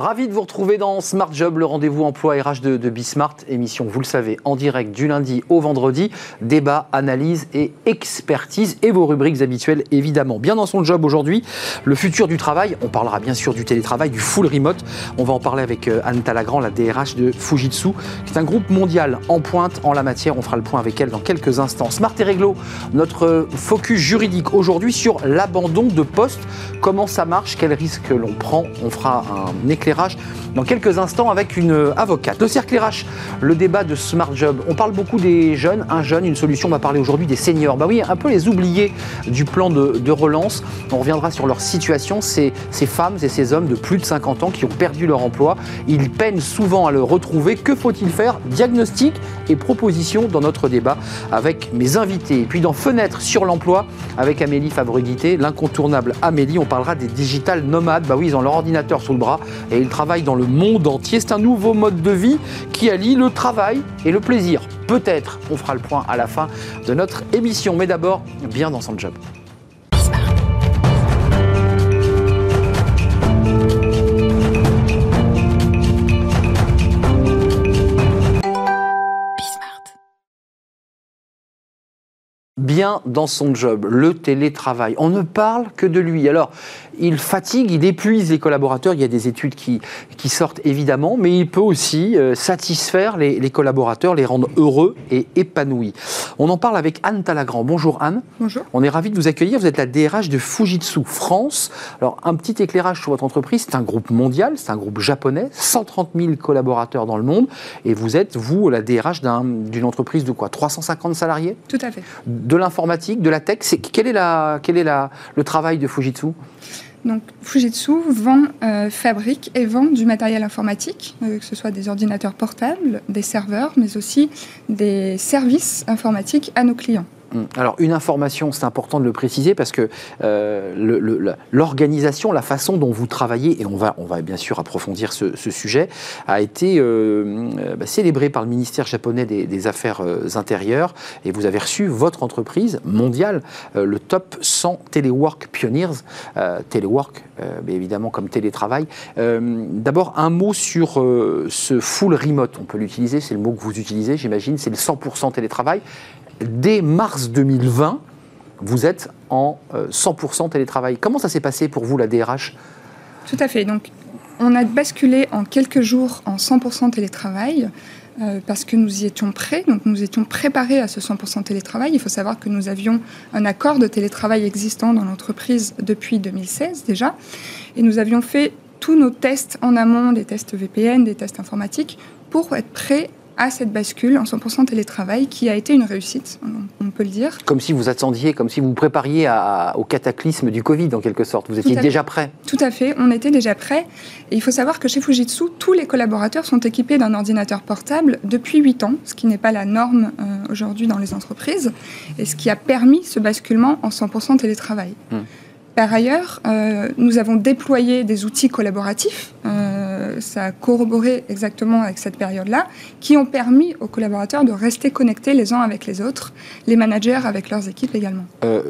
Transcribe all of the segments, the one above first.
Ravi de vous retrouver dans Smart Job, le rendez-vous emploi RH de, de Bismart. Émission, vous le savez, en direct du lundi au vendredi. Débat, analyse et expertise et vos rubriques habituelles, évidemment. Bien dans son job aujourd'hui, le futur du travail. On parlera bien sûr du télétravail, du full remote. On va en parler avec euh, Anne Talagrand, la DRH de Fujitsu, qui est un groupe mondial en pointe en la matière. On fera le point avec elle dans quelques instants. Smart et Réglo, notre focus juridique aujourd'hui sur l'abandon de poste. Comment ça marche? Quels risques l'on prend? On fera un éclairage dans quelques instants avec une avocate. Le cercle RH, le débat de Smart Job. On parle beaucoup des jeunes, un jeune, une solution. On va parler aujourd'hui des seniors. Bah oui, un peu les oubliés du plan de, relance. On reviendra sur leur situation. Ces, ces femmes et ces hommes de plus de 50 ans qui ont perdu leur emploi. Ils peinent souvent à le retrouver. Que faut-il faire? Diagnostic et propositions dans notre débat avec mes invités. Et puis dans Fenêtre sur l'emploi avec Amélie Fabrugité, l'incontournable Amélie. On parlera des digital nomades. Bah oui, ils ont leur ordinateur sous le bras ils travaillent dans le monde entier. C'est un nouveau mode de vie qui allie le travail et le plaisir. Peut-être, on fera le point à la fin de notre émission. Mais d'abord, bien dans son job. bien dans son job, le télétravail. On ne parle que de lui. Alors, il fatigue, il épuise les collaborateurs. Il y a des études qui, qui sortent évidemment, mais il peut aussi euh, satisfaire les, les, collaborateurs, les rendre heureux et épanouis. On en parle avec Anne Talagrand. Bonjour Anne. Bonjour. On est ravi de vous accueillir. Vous êtes la DRH de Fujitsu France. Alors, un petit éclairage sur votre entreprise. C'est un groupe mondial, c'est un groupe japonais, 130 000 collaborateurs dans le monde. Et vous êtes, vous, la DRH d'une entreprise de quoi? 350 salariés? Tout à fait. De l'informatique, de la tech. quel est, la, quel est la, le travail de Fujitsu? Donc, Fujitsu vend, euh, fabrique et vend du matériel informatique, euh, que ce soit des ordinateurs portables, des serveurs, mais aussi des services informatiques à nos clients. Hum. Alors une information, c'est important de le préciser parce que euh, l'organisation, la façon dont vous travaillez, et on va, on va bien sûr approfondir ce, sujet, a été euh, bah, célébré par le ministère japonais des, Affaires euh, intérieures et vous avez reçu votre entreprise mondiale, euh, le top 100 Telework Pioneers, euh, Telework mais évidemment comme télétravail. D'abord un mot sur ce full remote, on peut l'utiliser, c'est le mot que vous utilisez j'imagine, c'est le 100% télétravail dès mars 2020, vous êtes en 100% télétravail. Comment ça s'est passé pour vous, la DRH Tout à fait. Donc, on a basculé en quelques jours en 100% télétravail. Euh, parce que nous y étions prêts, donc nous étions préparés à ce 100% télétravail. Il faut savoir que nous avions un accord de télétravail existant dans l'entreprise depuis 2016 déjà, et nous avions fait tous nos tests en amont, des tests VPN, des tests informatiques, pour être prêts à cette bascule en 100% télétravail qui a été une réussite, on peut le dire. Comme si vous attendiez, comme si vous vous prépariez à, au cataclysme du Covid en quelque sorte. Vous étiez déjà prêt. Tout à fait, on était déjà prêt. Et il faut savoir que chez Fujitsu, tous les collaborateurs sont équipés d'un ordinateur portable depuis 8 ans, ce qui n'est pas la norme euh, aujourd'hui dans les entreprises, et ce qui a permis ce basculement en 100% télétravail. Hmm. Par ailleurs, euh, nous avons déployé des outils collaboratifs, euh, ça a corroboré exactement avec cette période-là, qui ont permis aux collaborateurs de rester connectés les uns avec les autres, les managers avec leurs équipes également. Euh,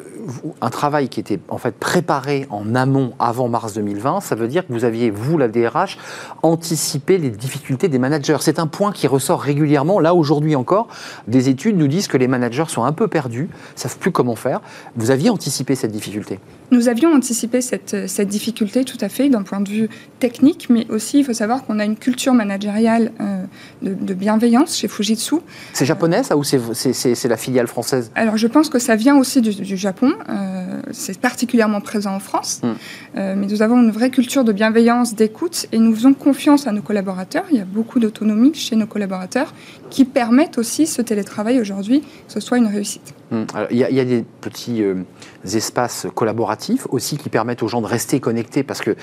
un travail qui était en fait préparé en amont avant mars 2020, ça veut dire que vous aviez, vous, la DRH, anticipé les difficultés des managers. C'est un point qui ressort régulièrement. Là, aujourd'hui encore, des études nous disent que les managers sont un peu perdus, ne savent plus comment faire. Vous aviez anticipé cette difficulté? Nous avions anticipé cette, cette difficulté tout à fait d'un point de vue technique, mais aussi il faut savoir qu'on a une culture managériale euh, de, de, bienveillance chez Fujitsu. C'est japonais ça ou c'est la filiale française? Alors je pense que ça vient aussi du, du Japon, euh, c'est particulièrement présent en France, mm. euh, mais nous avons une vraie culture de bienveillance, d'écoute et nous faisons confiance à nos collaborateurs. Il y a beaucoup d'autonomie chez nos collaborateurs qui permettent aussi ce télétravail aujourd'hui, que ce soit une réussite. Mm. il, y a, il, y a, des petits euh, espaces collaboratifs aussi qui permettent aux gens de rester connectés parce que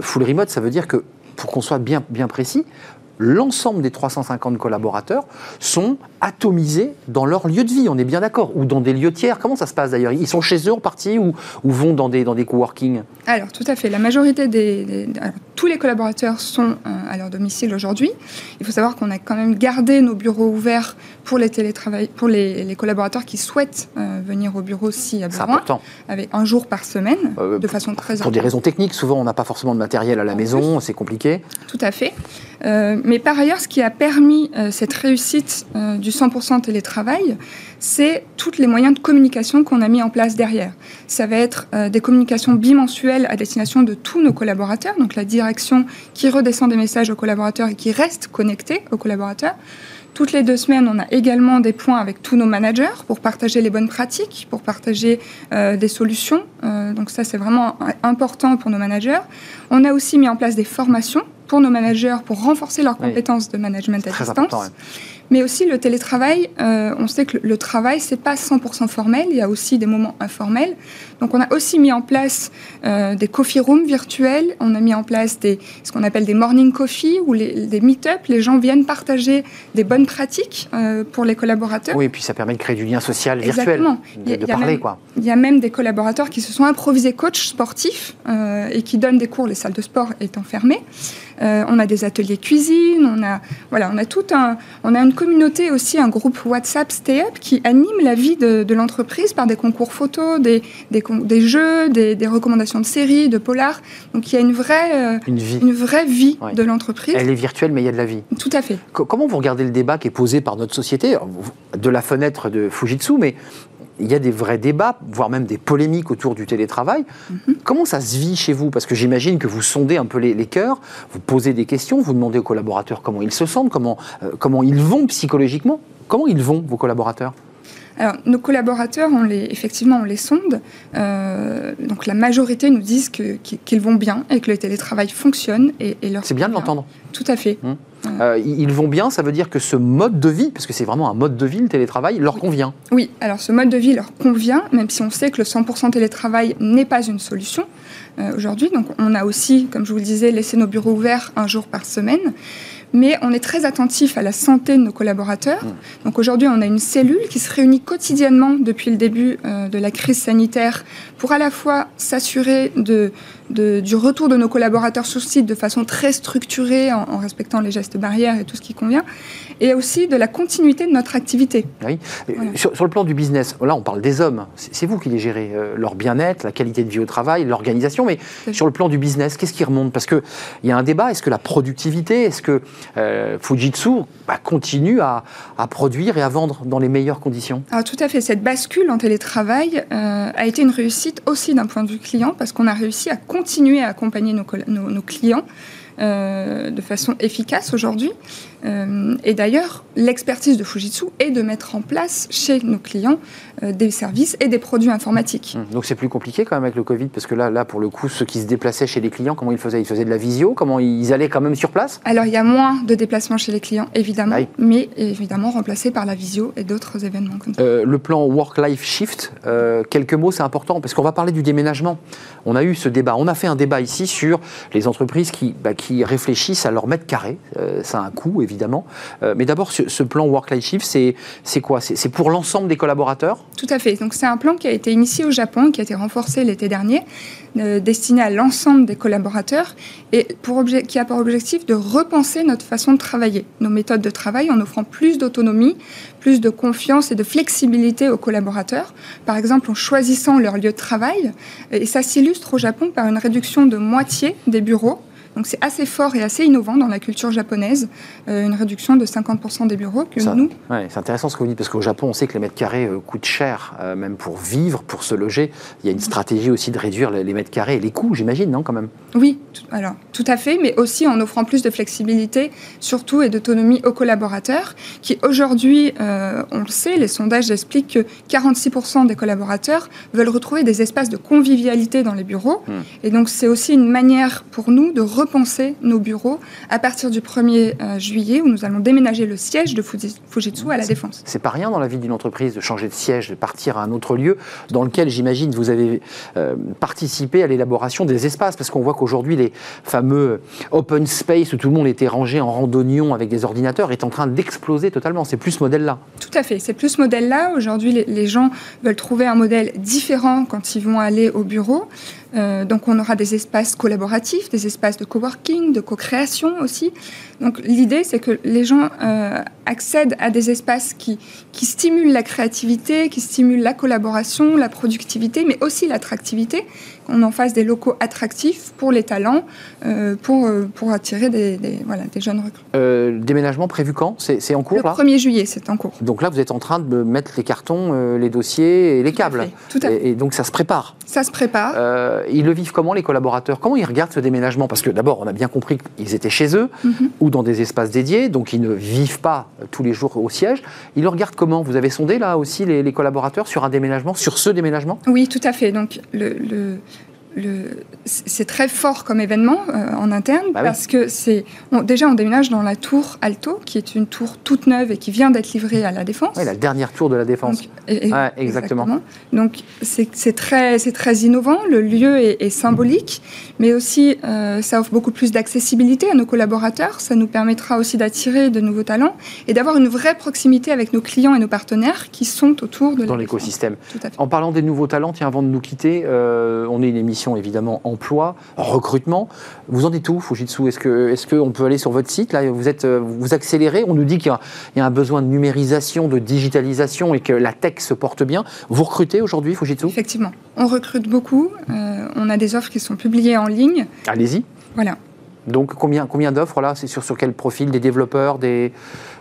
full remote, ça veut dire que, pour qu'on soit bien, bien précis, l'ensemble des 350 collaborateurs sont atomisés dans leur lieu de vie, on est bien d'accord, ou dans des lieux tiers. Comment ça se passe d'ailleurs? Ils sont chez eux en partie ou, vont dans des, dans des coworking? Alors tout à fait, la majorité des, des tous les collaborateurs sont à leur domicile aujourd'hui. Il faut savoir qu'on a quand même gardé nos bureaux ouverts pour les télétravail, pour les, collaborateurs qui souhaitent venir au bureau s'il y a besoin, avec un jour par semaine, de façon très Pour des raisons techniques, souvent on n'a pas forcément de matériel à la maison, c'est compliqué. Tout à fait. mais par ailleurs, ce qui a permis cette réussite du 100% télétravail, c'est tous les moyens de communication qu'on a mis en place derrière. Ça va être euh, des communications bimensuelles à destination de tous nos collaborateurs, donc la direction qui redescend des messages aux collaborateurs et qui reste connectée aux collaborateurs. Toutes les deux semaines, on a également des points avec tous nos managers pour partager les bonnes pratiques, pour partager euh, des solutions. Euh, donc ça, c'est vraiment important pour nos managers. On a aussi mis en place des formations pour nos managers pour renforcer leurs compétences de management à distance. Mais aussi le télétravail, euh, on sait que le travail, c'est pas 100% formel, il y a aussi des moments informels. Donc on a aussi mis en place euh, des coffee rooms virtuels, on a mis en place des, ce qu'on appelle des morning coffee ou les, des meet-up, les gens viennent partager des bonnes pratiques euh, pour les collaborateurs. Oui, et puis ça permet de créer du lien social virtuel, de, de parler. quoi. Il y a même des collaborateurs qui se sont improvisés coachs sportifs et qui donnent des cours, les salles de sport étant fermées. Euh, on a des ateliers cuisine, on a, voilà, on a tout un, on a une communauté aussi, un groupe WhatsApp Stay Up qui anime la vie de, l'entreprise par des concours photos, des, des, jeux, des, recommandations de séries, de polars. Donc il y a une vraie, euh, une, vie. une vraie vie de l'entreprise. Elle est virtuelle, mais il y a de la vie. Tout à fait. comment vous regardez le débat qui est posé par notre société, de la fenêtre de Fujitsu, mais il y a des vrais débats, voire même des polémiques autour du télétravail. Mhm. Comment ça se vit chez vous? Parce que j'imagine que vous sondez un peu les, cœurs, vous posez des questions, vous demandez aux collaborateurs comment ils se sentent, comment, euh, comment ils vont psychologiquement. Comment ils vont, vos collaborateurs? Alors, nos collaborateurs, on les, effectivement, on les sonde. Euh, donc, la majorité nous disent qu'ils vont bien et que le télétravail fonctionne. Et, et C'est bien de l'entendre. Tout à fait. Hum. Euh, ils vont bien, ça veut dire que ce mode de vie, parce que c'est vraiment un mode de vie, le télétravail, leur convient. Oui, alors ce mode de vie leur convient, même si on sait que le 100% télétravail n'est pas une solution euh, aujourd'hui. Donc on a aussi, comme je vous le disais, laissé nos bureaux ouverts un jour par semaine mais on est très attentif à la santé de nos collaborateurs. Mmh. Donc aujourd'hui, on a une cellule qui se réunit quotidiennement depuis le début euh, de la crise sanitaire pour à la fois s'assurer de, du retour de nos collaborateurs sur site de façon très structurée, en, respectant les gestes barrières et tout ce qui convient, et aussi de la continuité de notre activité. Oui. Sur, le plan du business, là, on parle des hommes. C'est vous qui les gérez, euh, leur bien-être, la qualité de vie au travail, l'organisation, mais sur le plan du business, qu'est-ce qui remonte? Parce qu'il y a un débat, est-ce que la productivité, est-ce que euh, Fujitsu bah, continue à, produire et à vendre dans les meilleures conditions Alors, Tout à fait. Cette bascule en télétravail euh, a été une réussite aussi d'un point de vue client parce qu'on a réussi à continuer à accompagner nos clients euh, de façon efficace aujourd'hui. Euh, et d'ailleurs, l'expertise de Fujitsu est de mettre en place chez nos clients euh, des services et des produits informatiques. Hum, donc c'est plus compliqué quand même avec le Covid, parce que là, là, pour le coup, ceux qui se déplaçaient chez les clients, comment ils faisaient? Ils faisaient de la visio? Comment ils allaient quand même sur place? Alors il y a moins de déplacements chez les clients, évidemment, mais évidemment remplacés par la visio et d'autres événements comme ça. le plan Work-Life Shift, quelques mots, c'est important, parce qu'on va parler du déménagement. On a eu ce débat, on a fait un débat ici sur les entreprises qui, bah, qui réfléchissent à leur mètre carré. ça a un coût, évidemment. Euh, mais d'abord, ce, plan Work-Life Shift, c'est quoi? C'est pour l'ensemble des collaborateurs? Tout à fait. Donc, c'est un plan qui a été initié au Japon, qui a été renforcé l'été dernier, euh, destiné à l'ensemble des collaborateurs et qui a pour objectif de repenser notre façon de travailler, nos méthodes de travail en offrant plus d'autonomie, plus de confiance et de flexibilité aux collaborateurs. Par exemple, en choisissant leur lieu de travail. Et ça s'illustre au Japon par une réduction de moitié des bureaux donc c'est assez fort et assez innovant dans la culture japonaise, euh, une réduction de 50% des bureaux que nous. Ouais, c'est intéressant ce que vous dites, parce qu'au Japon, on sait que les mètres carrés euh, coûtent cher, euh, même pour vivre, pour se loger. Il y a une stratégie aussi de réduire les, mètres carrés et les coûts, j'imagine, non, quand même? Oui, alors tout à fait, mais aussi en offrant plus de flexibilité, surtout, et d'autonomie aux collaborateurs, qui aujourd'hui, on le sait, les sondages expliquent que 46% des collaborateurs veulent retrouver des espaces de convivialité dans les bureaux. Hmm. Et donc c'est aussi une manière pour nous de repenser nos bureaux à partir du 1er euh, juillet où nous allons déménager le siège de Fujitsu à la Défense. C'est pas rien dans la vie d'une entreprise de changer de siège, de partir à un autre lieu dans lequel j'imagine vous avez euh, participé à l'élaboration des espaces parce qu'on voit qu'aujourd'hui les fameux open space où tout le monde était rangé en randonnion avec des ordinateurs est en train d'exploser totalement. C'est plus ce modèle-là. Tout à fait, c'est plus ce modèle-là. Aujourd'hui, les, les gens veulent trouver un modèle différent quand ils vont aller au bureau. Euh, donc on aura des espaces collaboratifs, des espaces de coworking, de co-création aussi. Donc l'idée, c'est que les gens euh, accèdent à des espaces qui, qui stimulent la créativité, qui stimulent la collaboration, la productivité, mais aussi l'attractivité. On en fasse des locaux attractifs pour les talents, euh, pour, euh, pour attirer des, voilà, des jeunes recrues. Euh, déménagement prévu quand? C'est, en cours Le 1er juillet, c'est en cours. Donc là, vous êtes en train de mettre les cartons, les dossiers et les câbles. Tout à fait. Et, donc ça se prépare. Ça se prépare. ils le vivent comment, les collaborateurs? Comment ils regardent ce déménagement? Parce que d'abord, on a bien compris qu'ils étaient chez eux mhm. ou dans des espaces dédiés, donc ils ne vivent pas tous les jours au siège. Ils le regardent comment? Vous avez sondé là aussi les, collaborateurs sur un déménagement, sur ce déménagement? Oui, tout à fait. Donc le, c'est très fort comme événement euh, en interne bah parce que c'est déjà on déménage dans la tour Alto qui est une tour toute neuve et qui vient d'être livrée à la défense. Oui, la dernière tour de la défense. exactement. Donc c'est très c'est très innovant. Le lieu est, symbolique, mais aussi euh, ça offre beaucoup plus d'accessibilité à nos collaborateurs. Ça nous permettra aussi d'attirer de nouveaux talents et d'avoir une vraie proximité avec nos clients et nos partenaires qui sont autour de dans l'écosystème. En parlant des nouveaux talents, tiens, avant de nous quitter, euh, on est une émission évidemment emploi, recrutement. Vous en êtes où, Fujitsu Est-ce qu'on est qu'on peut aller sur votre site Là, vous, êtes, vous accélérez. On nous dit qu'il y, a un besoin de numérisation, de digitalisation et que la tech se porte bien. Vous recrutez aujourd'hui, Fujitsu? Effectivement. On recrute beaucoup. Euh, on a des offres qui sont publiées en ligne. Allez-y. Voilà. Donc combien, combien d'offres là? C'est sur, sur quel profil? Des développeurs des,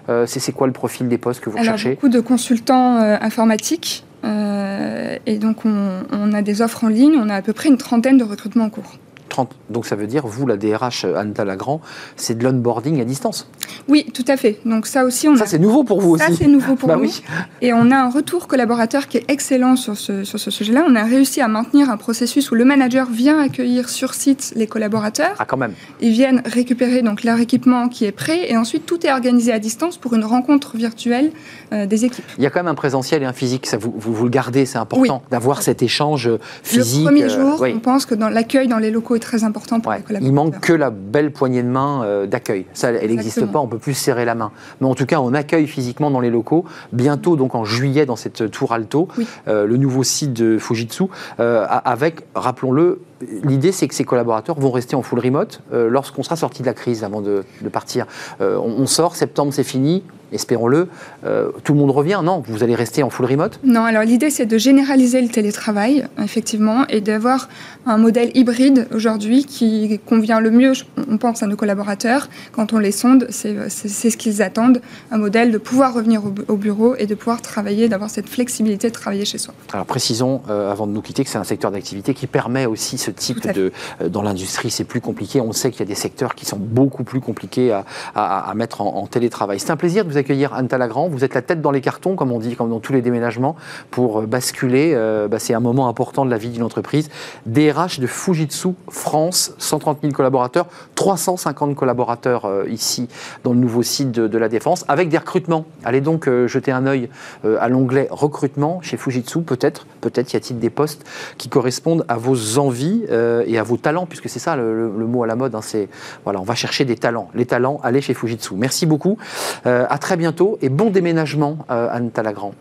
euh, c'est, quoi le profil des postes que vous Alors, recherchez? Beaucoup de consultants euh, informatiques, euh, et donc, on, a des offres en ligne. On a à peu près une trentaine de recrutements en cours. 30. Donc ça veut dire, vous, la DRH Anne Talagrand, c'est de l'onboarding à distance Oui, tout à fait. Donc ça aussi, on Ça, c'est nouveau pour vous aussi Ça, c'est nouveau pour bah nous. Oui. Et on a un retour collaborateur qui est excellent sur ce, sur ce sujet-là. On a réussi à maintenir un processus où le manager vient accueillir sur site les collaborateurs. Ah, quand même. Ils viennent récupérer donc leur équipement qui est prêt et ensuite tout est organisé à distance pour une rencontre virtuelle euh, des équipes. Il y a quand même un présentiel et un physique. Ça, vous, vous, le gardez, c'est important d'avoir cet échange physique. Le premier jour, euh, on pense que dans l'accueil dans les locaux très important pour les Il manque que la belle poignée de main euh, d'accueil. Ça, elle n'existe pas, on peut plus serrer la main. Mais en tout cas, on accueille physiquement dans les locaux. Bientôt, donc en juillet, dans cette tour Alto, euh, le nouveau site de Fujitsu, euh, avec, rappelons-le, l'idée, c'est que ces collaborateurs vont rester en full remote lorsqu'on sera sorti de la crise avant de, partir. on, sort, septembre, c'est fini espérons-le, euh, tout le monde revient. Non, vous allez rester en full remote? Non, alors l'idée c'est de généraliser le télétravail, effectivement, et d'avoir un modèle hybride aujourd'hui qui convient le mieux, on pense à nos collaborateurs, quand on les sonde, c'est ce qu'ils attendent, un modèle de pouvoir revenir au, bureau et de pouvoir travailler, d'avoir cette flexibilité de travailler chez soi. Alors précisons, euh, avant de nous quitter, que c'est un secteur d'activité qui permet aussi ce type de... Euh, dans l'industrie, c'est plus compliqué. On sait qu'il y a des secteurs qui sont beaucoup plus compliqués à, mettre en, en télétravail. C'est un plaisir de vous accueillir Anne Talagrand. Vous êtes la tête dans les cartons, comme on dit, comme dans tous les déménagements, pour euh, basculer. Euh, bah, c'est un moment important de la vie d'une entreprise. DRH de Fujitsu France, 130 000 collaborateurs, 350 collaborateurs euh, ici dans le nouveau site de, la Défense, avec des recrutements. Allez donc jeter un œil à l'onglet recrutement chez Fujitsu. Peut-être, peut-être y a-t-il des postes qui correspondent à vos envies et à vos talents, puisque c'est ça le, mot à la mode. Hein, c'est voilà, on va chercher des talents. Les talents, allez chez Fujitsu. Merci beaucoup. à très bientôt et bon déménagement, euh, Anne Talagrand.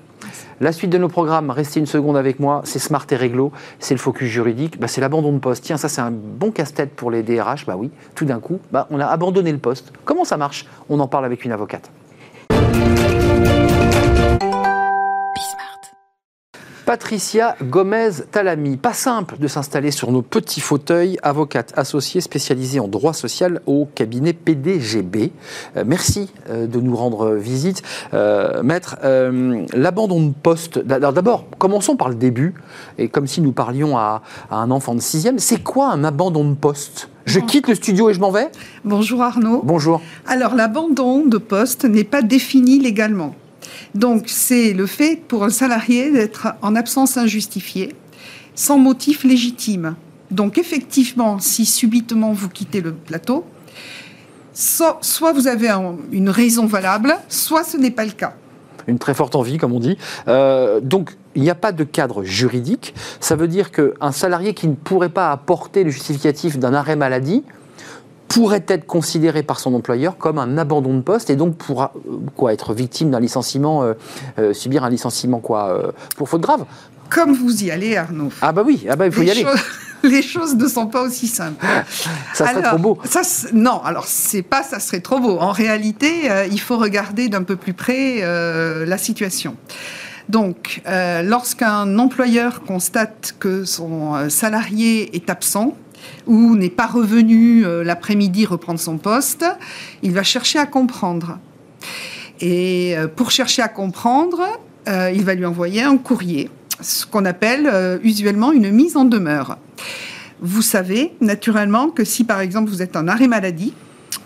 La suite de nos programmes, restez une seconde avec moi, c'est Smart et Réglo, c'est le focus juridique, bah, c'est l'abandon de poste. Tiens, ça c'est un bon casse-tête pour les DRH, bah oui, tout d'un coup, bah, on a abandonné le poste. Comment ça marche? On en parle avec une avocate. Patricia Gomez-Talami. Pas simple de s'installer sur nos petits fauteuils, avocate associée spécialisée en droit social au cabinet PDGB. Euh, merci euh, de nous rendre visite. Euh, maître, l'abandon de poste, d'abord, commençons par le début, et comme si nous parlions à, à un enfant de sixième, c'est quoi un abandon de poste? Je quitte le studio et je m'en vais? Bonjour Arnaud. Bonjour. Alors l'abandon de poste n'est pas défini légalement. Donc c'est le fait pour un salarié d'être en absence injustifiée, sans motif légitime. Donc effectivement, si subitement vous quittez le plateau, soit, vous avez une raison valable, soit ce n'est pas le cas. Une très forte envie, comme on dit. Euh, donc, il n'y a pas de cadre juridique. Ça veut dire qu'un salarié qui ne pourrait pas apporter le justificatif d'un arrêt maladie pourrait être considéré par son employeur comme un abandon de poste et donc pourra euh, quoi être victime d'un licenciement, euh, euh, subir un licenciement quoi pour faute grave. Comme vous y allez, Arnaud. Ah bah oui, ah bah il faut y aller. les choses ne sont pas aussi simples. Ça serait trop beau. Ça, non, alors c'est pas ça serait trop beau. En réalité, il faut regarder d'un peu plus près la situation. Donc, lorsqu'un employeur constate que son salarié est absent, ou n'est pas revenu l'après-midi reprendre son poste, il va chercher à comprendre. Et pour chercher à comprendre, il va lui envoyer un courrier ce qu'on appelle euh, usuellement une mise en demeure. Vous savez naturellement que si par exemple vous êtes en arrêt maladie,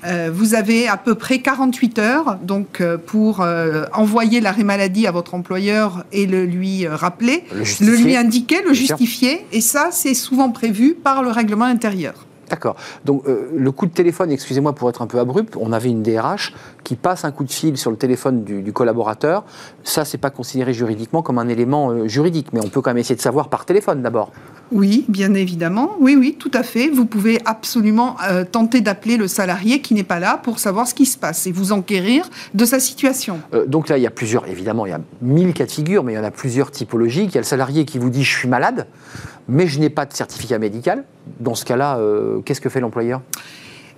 euh, vous avez à peu près 48 heures donc euh, pour envoyer l'arrêt maladie à votre employeur et le lui rappeler, le, lui indiquer, le justifier. Et ça, c'est souvent prévu par le règlement intérieur. D'accord. Donc le coup de téléphone, excusez-moi pour être un peu abrupt, on avait une DRH qui passe un coup de fil sur le téléphone du, collaborateur. Ça, c'est pas considéré juridiquement comme un élément juridique, mais on peut quand même essayer de savoir par téléphone d'abord. Oui, bien évidemment. Oui, oui, tout à fait. Vous pouvez absolument euh, tenter d'appeler le salarié qui n'est pas là pour savoir ce qui se passe et vous enquérir de sa situation. Euh, donc là, il y a plusieurs, évidemment, il y a mille cas de figure, mais il y en a plusieurs typologies. Il y a le salarié qui vous dit je suis malade, mais je n'ai pas de certificat médical. Dans ce cas-là, euh, qu'est-ce que fait l'employeur?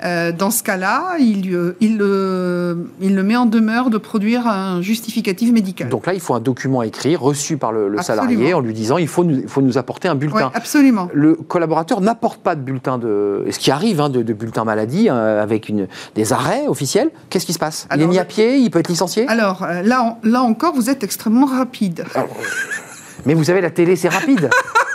Euh, dans ce cas-là, il, il, il, le met en demeure de produire un justificatif médical. Donc là, il faut un document écrit, reçu par le, salarié, en lui disant il faut nous, il faut nous apporter un bulletin. absolument. Le collaborateur n'apporte pas de bulletin de. Ce qui arrive, hein, de, bulletin maladie, hein, avec une, des arrêts officiels. Qu'est-ce qui se passe? Il est mis à pied Il peut être licencié? Alors euh, là, là encore, vous êtes extrêmement rapide. mais vous savez, la télé, c'est rapide.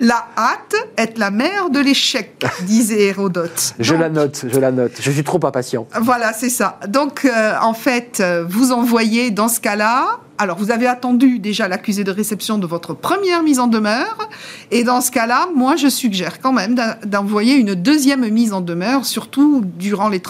La hâte est la mère de l'échec, disait Hérodote. je la note, je la note. Je suis trop impatient. Voilà, c'est ça. Donc, euh, en fait, euh, vous envoyez dans ce cas-là alors, vous avez attendu déjà l'accusé de réception de votre première mise en demeure. Et dans ce cas-là, moi, je suggère quand même d'envoyer une deuxième mise en demeure, surtout durant les,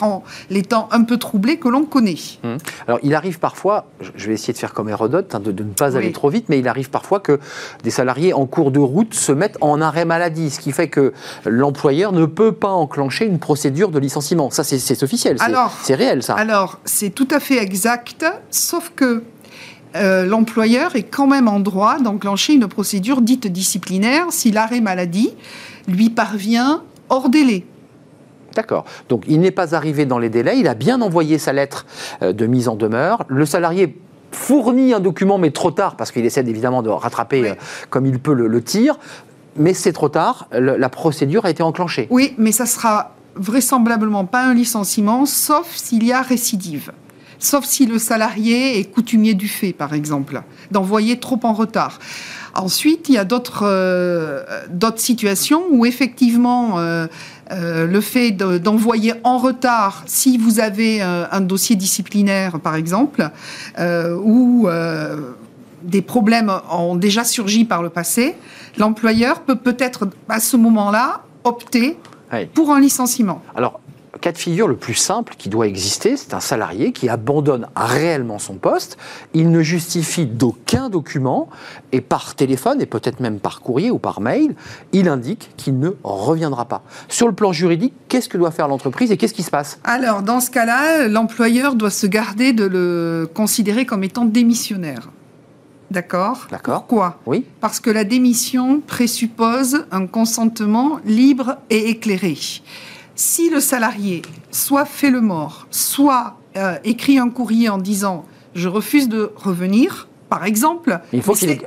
les temps un peu troublés que l'on connaît. Hum. Alors, il arrive parfois, je vais essayer de faire comme Hérodote, hein, de, ne pas aller trop vite, mais il arrive parfois que des salariés en cours de route se mettent en arrêt maladie, ce qui fait que l'employeur ne peut pas enclencher une procédure de licenciement. Ça, c'est officiel, c'est réel, ça. Alors, c'est tout à fait exact, sauf que euh, l'employeur est quand même en droit d'enclencher une procédure dite disciplinaire si l'arrêt maladie lui parvient hors délai. D'accord. Donc il n'est pas arrivé dans les délais, il a bien envoyé sa lettre euh, de mise en demeure. Le salarié fournit un document, mais trop tard, parce qu'il essaie évidemment de rattraper euh, comme il peut le, tir. Mais c'est trop tard, la procédure a été enclenchée. Oui, mais ça sera vraisemblablement pas un licenciement, sauf s'il y a récidive sauf si le salarié est coutumier du fait, par exemple, d'envoyer trop en retard. Ensuite, il y a d'autres euh, situations où effectivement euh, euh, le fait d'envoyer en retard, si vous avez un dossier disciplinaire, par exemple, ou des problèmes ont déjà surgi par le passé, l'employeur peut peut-être à ce moment-là opter pour un licenciement. Alors, cas de figure le plus simple qui doit exister, c'est un salarié qui abandonne réellement son poste, il ne justifie d'aucun document, et par téléphone, et peut-être même par courrier ou par mail, il indique qu'il ne reviendra pas. Sur le plan juridique, qu'est-ce que doit faire l'entreprise et qu'est-ce qui se passe? Alors, dans ce cas-là, l'employeur doit se garder de le considérer comme étant démissionnaire. D'accord? D'accord. Pourquoi? Oui. Parce que la démission présuppose un consentement libre et éclairé si le salarié soit fait le mort, soit euh, écrit un courrier en disant je refuse de revenir, par exemple,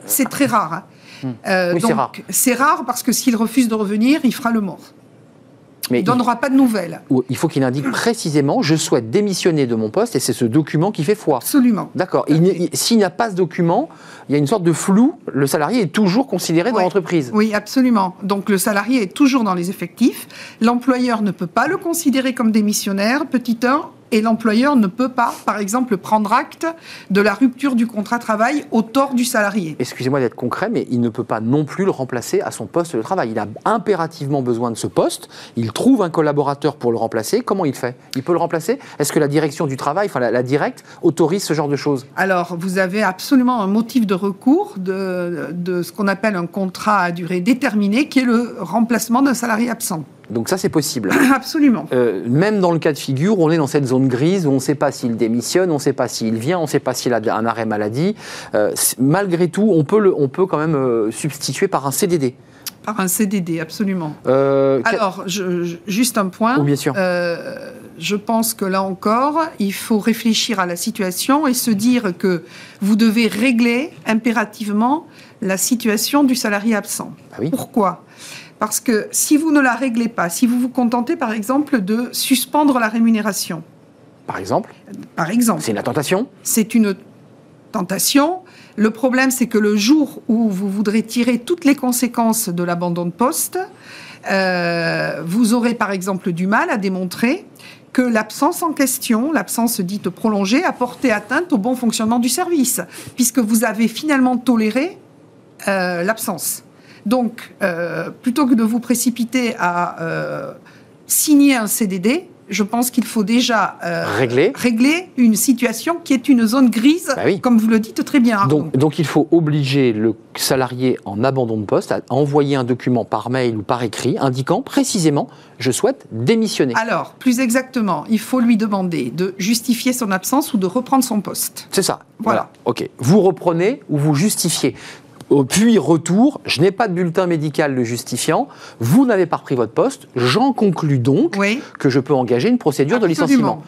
c'est très rare. Hein. Hmm. Euh, donc c'est rare. parce que s'il refuse de revenir, il fera le mort. Mais il ne donnera pas de nouvelles. Il faut qu'il indique précisément je souhaite démissionner de mon poste et c'est ce document qui fait foi. Absolument. D'accord. S'il n'y a pas ce document, il y a une sorte de flou. Le salarié est toujours considéré dans l'entreprise. Oui, absolument. Donc le salarié est toujours dans les effectifs. L'employeur ne peut pas le considérer comme démissionnaire. Petit 1, et l'employeur ne peut pas, par exemple, prendre acte de la rupture du contrat de travail au tort du salarié. Excusez-moi d'être concret, mais il ne peut pas non plus le remplacer à son poste de travail. Il a impérativement besoin de ce poste. Il trouve un collaborateur pour le remplacer. Comment il fait? Il peut le remplacer? Est-ce que la direction du travail, enfin la, la, directe, autorise ce genre de choses? Alors, vous avez absolument un motif de recours de, de ce qu'on appelle un contrat à durée déterminée, qui est le remplacement d'un salarié absent. Donc ça, c'est possible. Absolument. Euh, même dans le cas de figure, on est dans cette zone grise où on ne sait pas s'il démissionne, on ne sait pas s'il vient, on ne sait pas s'il a un arrêt maladie. Euh, malgré tout, on peut, le, on peut quand même euh, substituer par un CDD. Par un CDD, absolument. Alors, juste un point. Oui, bien sûr. je pense que là encore, il faut réfléchir à la situation et se dire que vous devez régler impérativement la situation du salarié absent. Ah oui. Pourquoi? Parce que si vous ne la réglez pas, si vous vous contentez par exemple de suspendre la rémunération. Par exemple Par exemple. C'est une tentation C'est une tentation. Le problème, c'est que le jour où vous voudrez tirer toutes les conséquences de l'abandon de poste, euh, vous aurez par exemple du mal à démontrer que l'absence en question, l'absence dite prolongée, a porté atteinte au bon fonctionnement du service, puisque vous avez finalement toléré euh, l'absence. Donc, euh, plutôt que de vous précipiter à euh, signer un CDD, je pense qu'il faut déjà régler. régler une situation qui est une zone grise, bah comme vous le dites très bien. Donc, donc, il faut obliger le salarié en abandon de poste à envoyer un document par mail ou par écrit indiquant précisément je souhaite démissionner. Alors, plus exactement, il faut lui demander de justifier son absence ou de reprendre son poste. C'est ça. Voilà. Ok. Vous reprenez ou vous justifiez? Puis retour, je n'ai pas de bulletin médical le justifiant, vous n'avez pas repris votre poste, j'en conclus donc que je peux engager une procédure de licenciement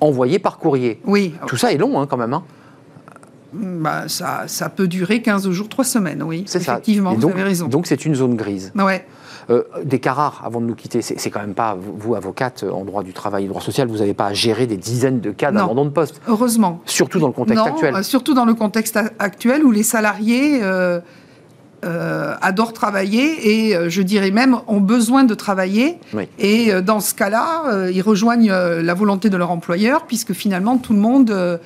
envoyée par courrier. Oui. Tout ça est long hein, quand même. Hein. Bah, ça, ça, peut durer 15 jours, 3 semaines, oui. C'est Effectivement, donc, vous avez raison. Donc c'est une zone grise. Ouais. Euh, des cas rares, avant de nous quitter, c'est quand même pas, vous, avocate en droit du travail et droit social, vous n'avez pas à gérer des dizaines de cas d'abandon de poste. Heureusement. Surtout dans le contexte actuel. Euh, surtout dans le contexte actuel où les salariés euh, adorent travailler et je dirais même ont besoin de travailler. Et dans ce cas-là, ils rejoignent la volonté de leur employeur puisque finalement tout le monde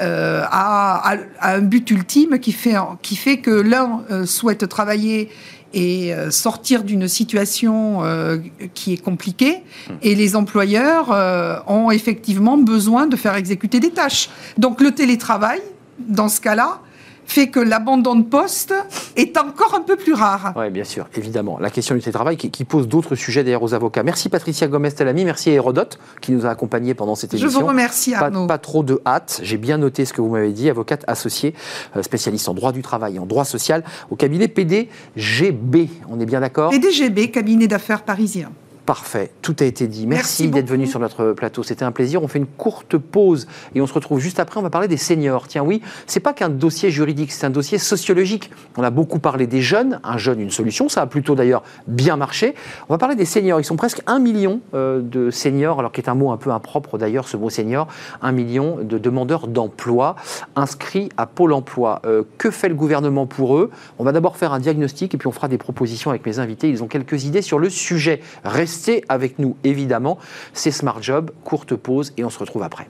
a, un but ultime qui fait, qui fait que l'un souhaite travailler et euh, sortir d'une situation euh, qui est compliquée. Hmm. Et les employeurs euh, ont effectivement besoin de faire exécuter des tâches. Donc le télétravail, dans ce cas-là, fait que l'abandon de poste est encore un peu plus rare. Oui, bien sûr, évidemment. La question du télétravail qui, pose d'autres sujets d'ailleurs aux avocats. Merci Patricia Gomez-Telami, merci Hérodote qui nous a accompagnés pendant cette émission. Je vous remercie Arnaud. Pas, pas trop de hâte, j'ai bien noté ce que vous m'avez dit, avocate associée, euh, spécialiste en droit du travail et en droit social au cabinet PDGB. On est bien d'accord? PDGB, cabinet d'affaires parisien. Parfait, tout a été dit. Merci, d'être venu sur notre plateau, c'était un plaisir. On fait une courte pause et on se retrouve juste après. On va parler des seniors. Tiens, oui, c'est pas qu'un dossier juridique, c'est un dossier sociologique. On a beaucoup parlé des jeunes, un jeune, une solution. Ça a plutôt d'ailleurs bien marché. On va parler des seniors. Ils sont presque un million euh, de seniors, alors qui est un mot un peu impropre d'ailleurs, ce mot senior. Un million de demandeurs d'emploi inscrits à Pôle emploi. Euh, que fait le gouvernement pour eux? On va d'abord faire un diagnostic et puis on fera des propositions avec mes invités. Ils ont quelques idées sur le sujet. Restez avec nous, évidemment. C'est Smart Job, courte pause et on se retrouve après.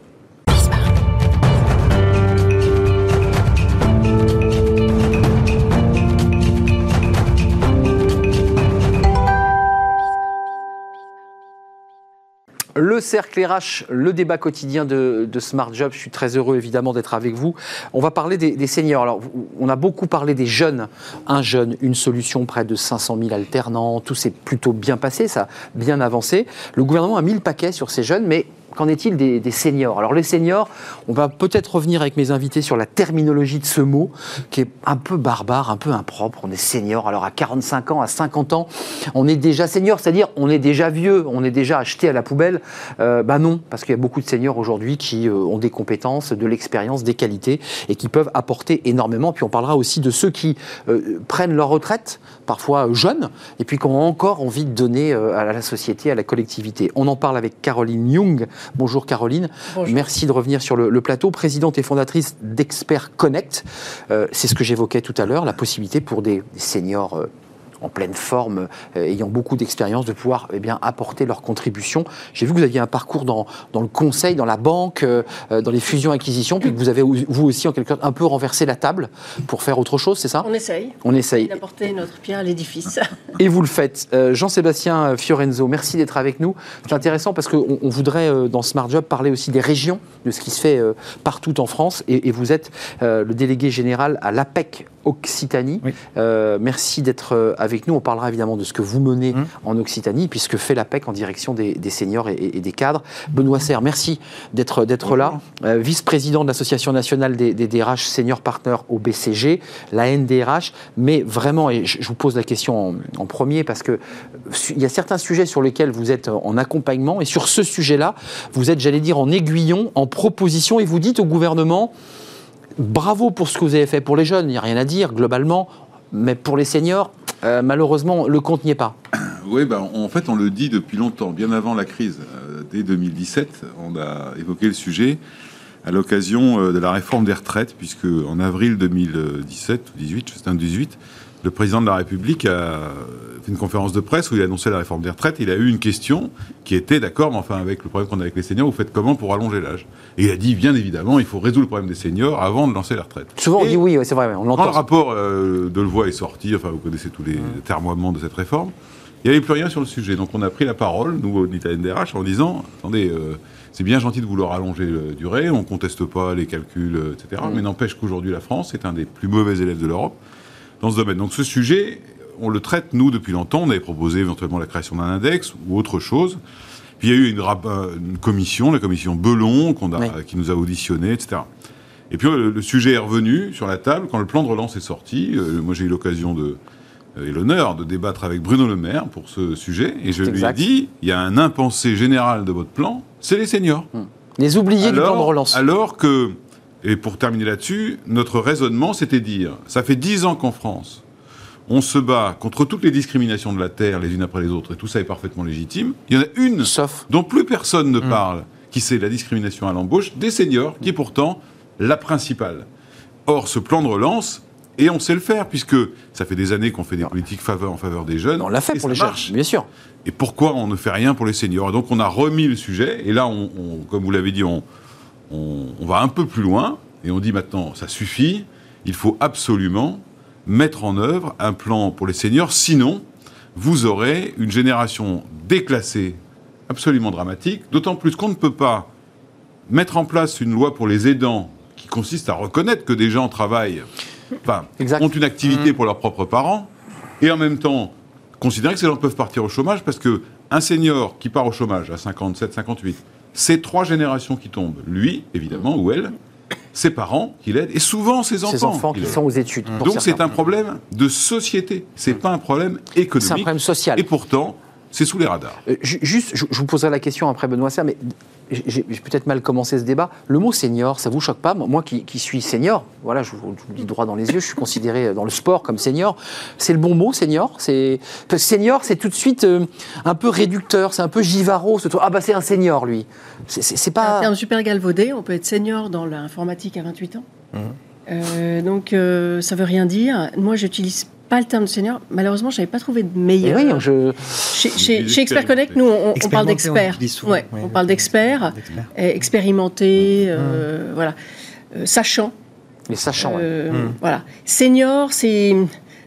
Le cercle RH, le débat quotidien de, Smart Job. Je suis très heureux évidemment d'être avec vous. On va parler des, seniors. Alors, on a beaucoup parlé des jeunes. Un jeune, une solution, près de 500 000 alternants. Tout s'est plutôt bien passé, ça a bien avancé. Le gouvernement a mis le paquet sur ces jeunes, mais Qu'en est-il des, seniors? Alors les seniors, on va peut-être revenir avec mes invités sur la terminologie de ce mot, qui est un peu barbare, un peu impropre. On est senior, alors à 45 ans, à 50 ans, on est déjà senior, c'est-à-dire on est déjà vieux, on est déjà acheté à la poubelle. Bah non, parce qu'il y a beaucoup de seniors aujourd'hui qui euh, ont des compétences, de l'expérience, des qualités, et qui peuvent apporter énormément. Puis on parlera aussi de ceux qui euh, prennent leur retraite, parfois jeunes, et puis qui ont encore envie de donner à la société, à la collectivité. On en parle avec Caroline Young, Bonjour Caroline. Merci de revenir sur le, plateau. Présidente et fondatrice d'Expert Connect. Euh, c'est ce que j'évoquais tout à l'heure, la possibilité pour des, seniors. Euh, en pleine forme, euh, ayant beaucoup d'expérience, de pouvoir eh bien, apporter leur contribution. J'ai vu que vous aviez un parcours dans, dans le conseil, dans la banque, euh, euh, dans les fusions-acquisitions, puis que vous avez, vous aussi, en quelque sorte, un peu renversé la table pour faire autre chose, c'est ça? On essaye. On essaye. D'apporter notre pierre à l'édifice. Et vous le faites. Jean-Sébastien Fiorenzo, merci d'être avec nous. C'est intéressant parce qu'on on voudrait, dans Smart Job, parler aussi des régions, de ce qui se fait partout en France. Et, et vous êtes le délégué général à l'APEC Occitanie. merci d'être avec avec nous. On parlera évidemment de ce que vous menez mmh. en Occitanie, puisque fait l'APEC en direction des, seniors et, des cadres. Benoît Serre, merci d'être là. Euh, vice-président de l'Association nationale des, DRH Senior Partners au BCG, la NDRH. Mais vraiment, et je, vous pose la question en, premier, parce qu'il y a certains sujets sur lesquels vous êtes en accompagnement, et sur ce sujet-là, vous êtes, j'allais dire, en aiguillon, en proposition, et vous dites au gouvernement bravo pour ce que vous avez fait pour les jeunes, il n'y a rien à dire globalement, mais pour les seniors, euh, malheureusement, le compte n'y est pas. Oui, ben, en fait, on le dit depuis longtemps, bien avant la crise. Euh, dès 2017, on a évoqué le sujet à l'occasion euh, de la réforme des retraites, puisque en avril 2017 ou 18, c'était un 18, le président de la République a fait une conférence de presse où il a annoncé la réforme des retraites. Il a eu une question qui était d'accord, mais enfin, avec le problème qu'on a avec les seniors, vous faites comment pour allonger l'âge? Et il a dit, bien évidemment, il faut résoudre le problème des seniors avant de lancer la retraite. Souvent, on dit oui, c'est vrai, on l'entend. Quand le rapport euh, de Levoix est sorti, enfin, vous connaissez tous les mmh. termoiements de cette réforme, il n'y avait plus rien sur le sujet. Donc, on a pris la parole, nous, au NDRH, en disant, attendez, euh, c'est bien gentil de vouloir allonger la durée, on ne conteste pas les calculs, euh, etc. Mmh. Mais n'empêche qu'aujourd'hui, la France est un des plus mauvais élèves de l'Europe dans ce domaine. Donc ce sujet, on le traite, nous, depuis longtemps. On avait proposé éventuellement la création d'un index ou autre chose. Puis il y a eu une, une commission, la commission Belon, a, qui nous a auditionnés, etc. Et puis le, sujet est revenu sur la table quand le plan de relance est sorti. Euh, moi, j'ai eu l'occasion de euh, et l'honneur de débattre avec Bruno Le Maire pour ce sujet. Et je lui ai dit, il y a un impensé général de votre plan, c'est les seniors. Hmm. Les oubliés du plan de relance. Alors que et pour terminer là-dessus, notre raisonnement, c'était dire, ça fait dix ans qu'en France, on se bat contre toutes les discriminations de la Terre, les unes après les autres, et tout ça est parfaitement légitime. Il y en a une Sauf. dont plus personne ne mm. parle, qui c'est la discrimination à l'embauche des seniors, qui est pourtant la principale. Or, ce plan de relance, et on sait le faire, puisque ça fait des années qu'on fait des politiques faveur en faveur des jeunes. On l'a fait pour les jeunes, bien sûr. Et pourquoi on ne fait rien pour les seniors? Donc on a remis le sujet, et là, on, comme vous l'avez dit, on, on, va un peu plus loin et on dit maintenant, ça suffit, il faut absolument mettre en œuvre un plan pour les seniors, sinon vous aurez une génération déclassée absolument dramatique, d'autant plus qu'on ne peut pas mettre en place une loi pour les aidants qui consiste à reconnaître que des gens travaillent, enfin, ont une activité mmh. pour leurs propres parents, et en même temps considérer que ces gens peuvent partir au chômage parce que un senior qui part au chômage à 57, 58, c'est trois générations qui tombent. Lui, évidemment, ou elle, ses parents qui l'aident, et souvent ses enfants. Ses enfants qui, sont aux études. Donc c'est un problème de société, c'est pas un problème économique. C'est un problème social. Et pourtant, c'est sous les radars. Euh, juste, je, vous poserai la question après Benoît Serre, mais j'ai peut-être mal commencé ce débat. Le mot senior, ça vous choque pas? Moi qui, suis senior, voilà, je vous, le dis droit dans les yeux, je suis considéré dans le sport comme senior. C'est le bon mot, senior? C'est senior, c'est tout de suite euh, un peu réducteur, c'est un peu givaro. Ah bah c'est un senior, lui. C'est pas. Un terme super galvaudé. On peut être senior dans l'informatique à 28 ans. Mmh. Euh, donc euh, ça veut rien dire. Moi, j'utilise pas le terme de senior. Malheureusement, je n'avais pas trouvé de meilleur. Oui, je... Chez, Expert Connect, nous, on, parle d'experts. Ouais, on parle d'experts, expérimentés, mmh. euh, voilà, euh, sachant. Les sachants, euh, mmh. Voilà. Senior, c'est,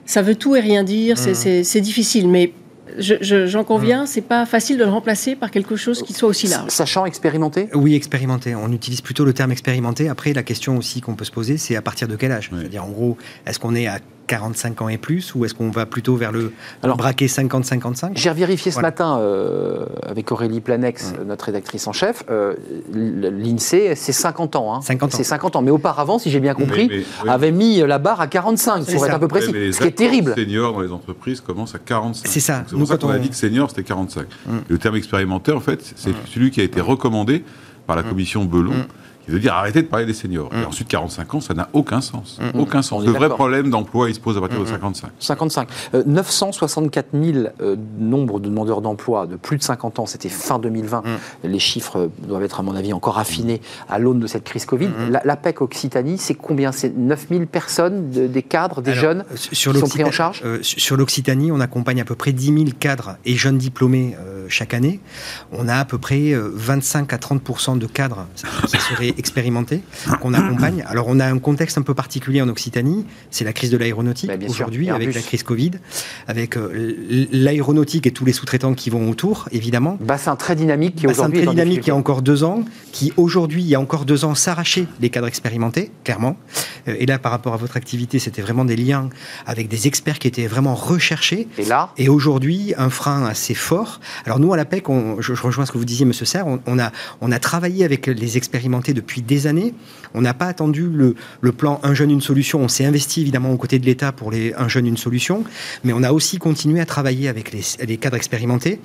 ça veut tout et rien dire. Mmh. C'est difficile, mais j'en conviens, c'est pas facile de le remplacer par quelque chose qui soit aussi large. Sachant expérimenté? Oui, expérimenté. On utilise plutôt le terme expérimenté. Après, la question aussi qu'on peut se poser, c'est à partir de quel âge? C'est-à-dire, en gros, est-ce qu'on est à 45 ans et plus ou est-ce qu'on va plutôt vers le Alors, braquet 50-55 J'ai vérifié ce matin euh, avec Aurélie Planex, notre rédactrice en chef. Euh, L'INSEE, c'est 50 ans. Hein. C'est 50 ans. Mais auparavant, si j'ai bien compris, avait mis la barre à 45, pour être un peu précis. ce qui est terrible. Senior dans les entreprises commence à 45. C'est ça. C'est pour ça qu'on a dit que senior, c'était 45. Mm. Le terme expérimentaire, en fait, c'est mm. celui qui a été recommandé par la mm. commission Belon qui veut dire arrêter de parler des seniors. Et mm. ensuite, 45 ans, ça n'a aucun sens. Mm. Aucun sens. Le vrai problème d'emploi, il se pose à partir de 55. 55. 964 000 nombre de demandeurs d'emploi de plus de 50 ans, c'était fin 2020. Mm. Les chiffres doivent être, à mon avis, encore affinés à l'aune de cette crise Covid. L'APEC Occitanie, c'est combien? C'est 9 000 personnes, des cadres, des jeunes qui sont pris en charge? euh, Sur l'Occitanie, on accompagne à peu près 10 000 cadres et jeunes diplômés euh, chaque année. On a à peu près 25 à 30% de cadres qui expérimentés, qu'on accompagne. Alors on a un contexte un peu particulier en Occitanie, c'est la crise de l'aéronautique bah, aujourd'hui, avec la crise Covid, avec l'aéronautique et tous les sous-traitants qui vont autour, évidemment. Bassin très dynamique qui aujourd'hui. très dynamique il y a encore deux ans, qui aujourd'hui, il y a encore deux ans, s'arrachait les cadres expérimentés, clairement. Et là, par rapport à votre activité, c'était vraiment des liens avec des experts qui étaient vraiment recherchés. Et là Et aujourd'hui, un frein assez fort. Alors nous, à la PEC, je, rejoins ce que vous disiez, Monsieur Serre, on, a, on a travaillé avec les expérimentés depuis des années. On n'a pas attendu le, plan Un jeune, une solution. On s'est investi évidemment aux côtés de l'État pour les Un jeune, une solution. Mais on a aussi continué à travailler avec les cadres expérimentés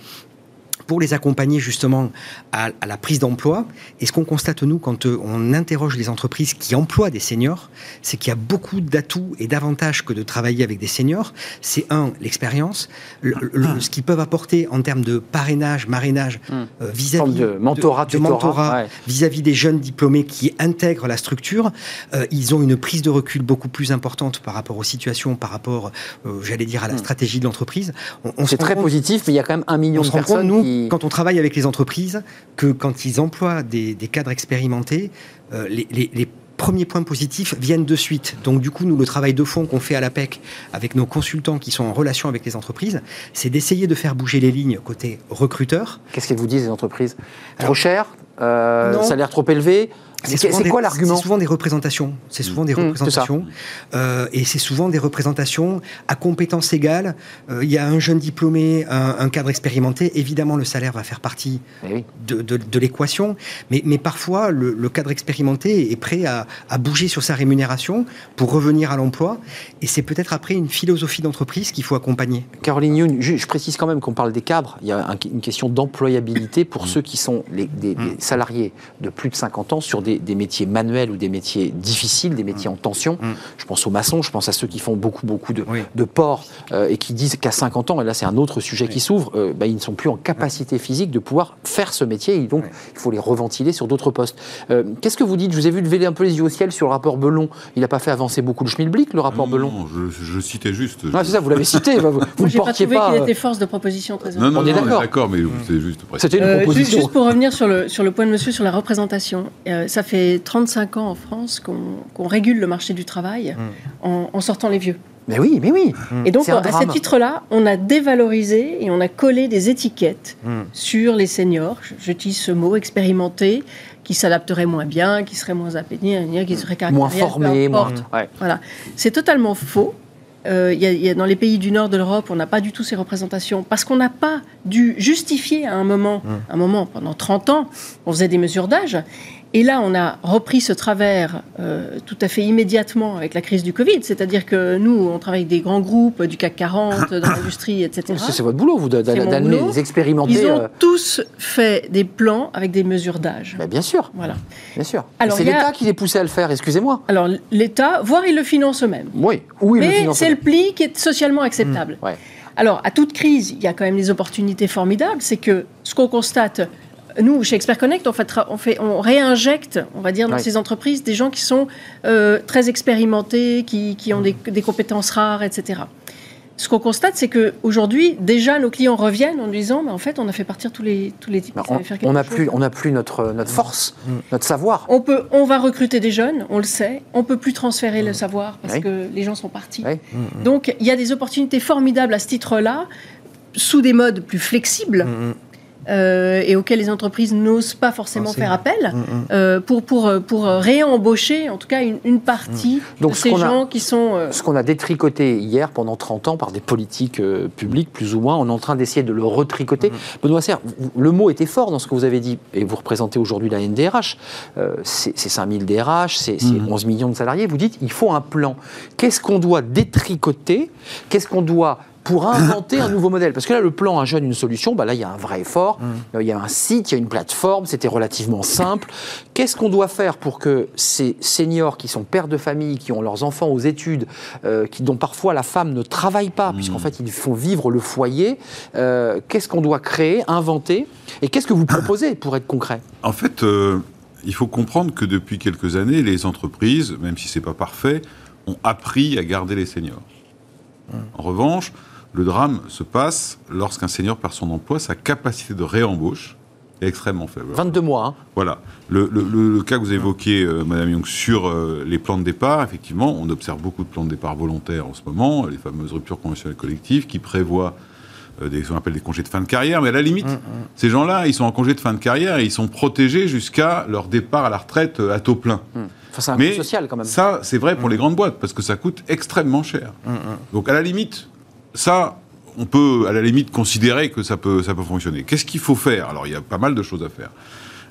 pour les accompagner justement à, la prise d'emploi. Et ce qu'on constate, nous, quand euh, on interroge les entreprises qui emploient des seniors, c'est qu'il y a beaucoup d'atouts et d'avantages que de travailler avec des seniors. C'est un, l'expérience, ce qu'ils peuvent apporter en termes de parrainage, marrainage, hmm. euh, vis-à-vis de mentorat, de, mentorat vis-à-vis des jeunes diplômés qui intègrent la structure. Euh, ils ont une prise de recul beaucoup plus importante par rapport aux situations, par rapport, j'allais dire, à la hmm. stratégie de l'entreprise. C'est très positif, mais il y a quand même un million de personnes nous, quand on travaille avec les entreprises, que quand ils emploient des, cadres expérimentés, euh, les, premiers points positifs viennent de suite. Donc du coup, nous, le travail de fond qu'on fait à l'APEC avec nos consultants qui sont en relation avec les entreprises, c'est d'essayer de faire bouger les lignes côté recruteur. Qu'est-ce qu'elles vous disent, les entreprises? Trop cher? Euh, Salaire trop élevé? C'est quoi l'argument C'est souvent des représentations. C'est souvent des mmh, représentations. Euh, et c'est souvent des représentations à compétences égales. Euh, il y a un jeune diplômé, un, cadre expérimenté. Évidemment, le salaire va faire partie eh de, l'équation. Mais, mais, parfois, le, cadre expérimenté est prêt à, bouger sur sa rémunération pour revenir à l'emploi. Et c'est peut-être après une philosophie d'entreprise qu'il faut accompagner. Caroline Youn, je, précise quand même qu'on parle des cadres. Il y a une question d'employabilité pour mmh. ceux qui sont les, des, mmh. salariés de plus de 50 ans sur des, métiers manuels ou des métiers difficiles, des métiers en tension. Mm. Je pense aux maçons, je pense à ceux qui font beaucoup, beaucoup de, de ports euh, et qui disent qu'à 50 ans, et là c'est un autre sujet qui s'ouvre, euh, bah, ils ne sont plus en capacité physique de pouvoir faire ce métier et donc il faut les reventiler sur d'autres postes. Euh, qu'est-ce que vous dites? Je vous ai vu lever un peu les yeux au ciel sur le rapport Belon. Il n'a pas fait avancer beaucoup le schmilblick, le rapport Belon? Non, je, citais juste. Ah, c'est ça, vous l'avez cité. vous ne portiez pas. qu'il était force de proposition très Non, non, on est d'accord. mais c'est juste. C'était une proposition. Juste pour revenir sur le, sur le point de monsieur sur la représentation. Ça fait 35 ans en France qu'on régule le marché du travail mm. en, sortant les vieux. Mais oui, mais oui. Et donc, à ce titre-là, on a dévalorisé et on a collé des étiquettes mm. sur les seniors. J'utilise ce mot expérimenté, qui s'adapterait moins bien, qui serait moins appétit, qui serait moins formé, moins. Voilà, c'est totalement faux. Euh, y a, dans les pays du nord de l'Europe, on n'a pas du tout ces représentations parce qu'on n'a pas dû justifier à un moment, mm. un moment pendant 30 ans, on faisait des mesures d'âge et là, on a repris ce travers euh, tout à fait immédiatement avec la crise du Covid. C'est-à-dire que nous, on travaille avec des grands groupes du CAC 40, dans l'industrie, etc. C'est votre boulot, vous, d'amener, expérimenter. Ils ont euh, tous fait des plans avec des mesures d'âge. bien sûr. Voilà. Bien sûr. c'est l'État qui les poussait à le faire, excusez-moi. Alors, l'État, voire il le finance eux-mêmes. Oui, oui, Mais c'est le pli qui est socialement acceptable. Mmh, Alors, à toute crise, il y a quand même des opportunités formidables. C'est que ce qu'on constate, nous, chez Expert Connect, on, fait, on, fait, on réinjecte, on va dire, dans ces entreprises des gens qui sont euh, très expérimentés, qui, qui ont des, des, compétences rares, etc. Ce qu'on constate, c'est qu'aujourd'hui, déjà, nos clients reviennent en disant mais en fait, on a fait partir tous les, tous les types bah, on n'a plus, on plus notre, notre force, mm. notre savoir. On, peut, on va recruter des jeunes, on le sait. On peut plus transférer le savoir parce que les gens sont partis. Donc, il y a des opportunités formidables à ce titre-là, sous des modes plus flexibles. Euh, et auxquels les entreprises n'osent pas forcément faire appel mm, mm. Euh, pour, pour, euh, pour réembaucher en tout cas une, partie mm. de ces gens qui sont... Ce qu'on a détricoté hier pendant 30 ans par des politiques publiques plus ou moins, on est en train d'essayer de le retricoter. Benoît Serre, le mot était fort dans ce que vous avez dit et vous représentez aujourd'hui la NDRH. c'est 5000 DRH, c'est 11 millions de salariés. Vous dites il faut un plan. Qu'est-ce qu'on doit détricoter? Qu'est-ce qu'on doit pour inventer un nouveau modèle. Parce que là, le plan Un jeune, une solution, bah là, il y a un vrai effort. Mm. Il y a un site, il y a une plateforme, c'était relativement simple. Qu'est-ce qu'on doit faire pour que ces seniors qui sont pères de famille, qui ont leurs enfants aux études, euh, qui, dont parfois la femme ne travaille pas, mm. puisqu'en fait, ils font vivre le foyer, euh, qu'est-ce qu'on doit créer, inventer Et qu'est-ce que vous proposez pour être concret? En fait, euh, il faut comprendre que depuis quelques années, les entreprises, même si ce n'est pas parfait, ont appris à garder les seniors. Mm. En revanche, le drame se passe lorsqu'un senior perd son emploi, sa capacité de réembauche est extrêmement faible. 22 mois. hein. Voilà. Le, le- le- le cas que vous évoquiez, euh, Madame Young, sur euh, les plans de départ, effectivement, on observe beaucoup de plans de départ volontaires en ce moment, les fameuses ruptures conventionnelles collectives qui prévoient euh, des, ce qu'on appelle des congés de fin de carrière. Mais à la limite, ces gens-là, ils sont en congé de fin de carrière et ils sont protégés jusqu'à leur départ à la retraite euh, à taux plein. Enfin, c'est un Mais coût social quand même. ça, c'est vrai pour les grandes boîtes, parce que ça coûte extrêmement cher. Donc, à la limite, ça, on peut, à la limite, considérer que ça peut, ça peut fonctionner. Qu'est-ce qu'il faut faire? Alors, il y a pas mal de choses à faire.